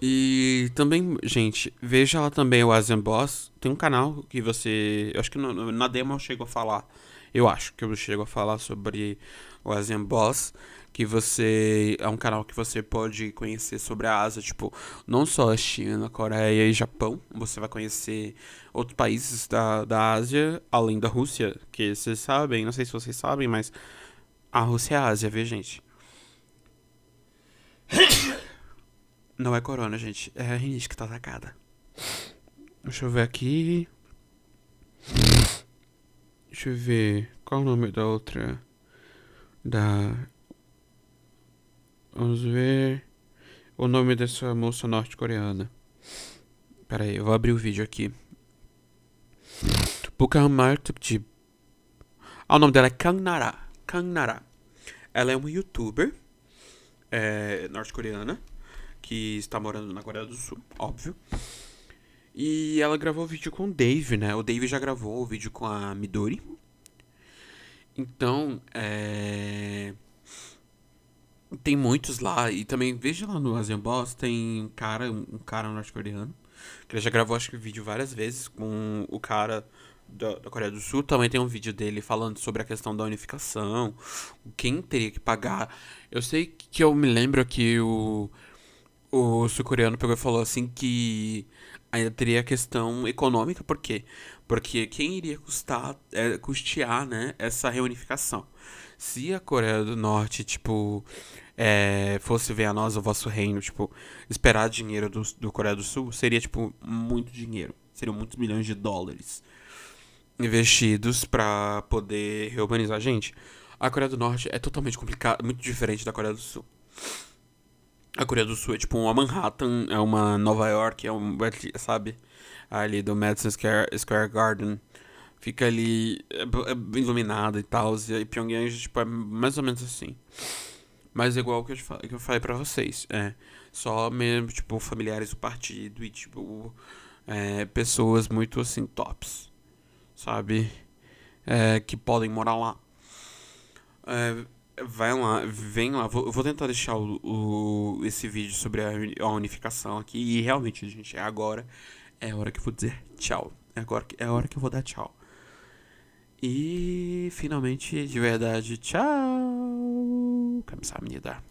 E também, gente, veja ela também, o Asian Boss. Tem um canal que você. Eu acho que no, na demo eu chego a falar. Eu acho que eu chego a falar sobre o Asian Boss que você é um canal que você pode conhecer sobre a Ásia, tipo, não só a China, Coreia e Japão, você vai conhecer outros países da, da Ásia, além da Rússia, que vocês sabem, não sei se vocês sabem, mas a Rússia é a Ásia, viu, gente? Não é corona, gente, é a rinite que tá atacada. Deixa eu ver aqui. Deixa eu ver. Qual é o nome da outra? Da Vamos ver o nome dessa moça norte-coreana. Pera aí, eu vou abrir o vídeo aqui. Bukamar de Ah, o nome dela é Kang Nara. Kang Nara. Ela é uma youtuber é, norte-coreana que está morando na Coreia do Sul, óbvio. E ela gravou vídeo com o Dave, né? O Dave já gravou o vídeo com a Midori. Então, é tem muitos lá. E também, veja lá no Asian Boss, tem um cara, um cara norte-coreano. Que ele já gravou, acho que, vídeo várias vezes com o cara da, da, Coreia do Sul. Também tem um vídeo dele falando sobre a questão da unificação. Quem teria que pagar. Eu sei que eu me lembro que o, o sul-coreano pegou e falou assim que ainda teria a questão econômica. Por quê? Porque quem iria custar, é, custear né, essa reunificação? Se a Coreia do Norte, tipo, é, fosse ver a nós, o vosso reino, tipo, esperar dinheiro do, do Coreia do Sul, seria, tipo, muito dinheiro. Seriam muitos milhões de dólares investidos para poder reurbanizar gente. A Coreia do Norte é totalmente complicada, muito diferente da Coreia do Sul. A Coreia do Sul é tipo uma Manhattan, é uma Nova York, é um, sabe? Ali do Madison Square, Square Garden fica ali é, é iluminada e tal. E Pyongyang, tipo, é mais ou menos assim. Mas é igual que eu, que eu falei pra vocês. É só mesmo, tipo, familiares do partido e, tipo, é, pessoas muito, assim, tops. Sabe? É, que podem morar lá. É, vai lá, vem lá. Vou, eu vou tentar deixar o, o, esse vídeo sobre a, a unificação aqui. E realmente, gente, é agora. É a hora que eu vou dizer tchau. É, agora, é a hora que eu vou dar tchau. E finalmente, de verdade, tchau. 감사합니다.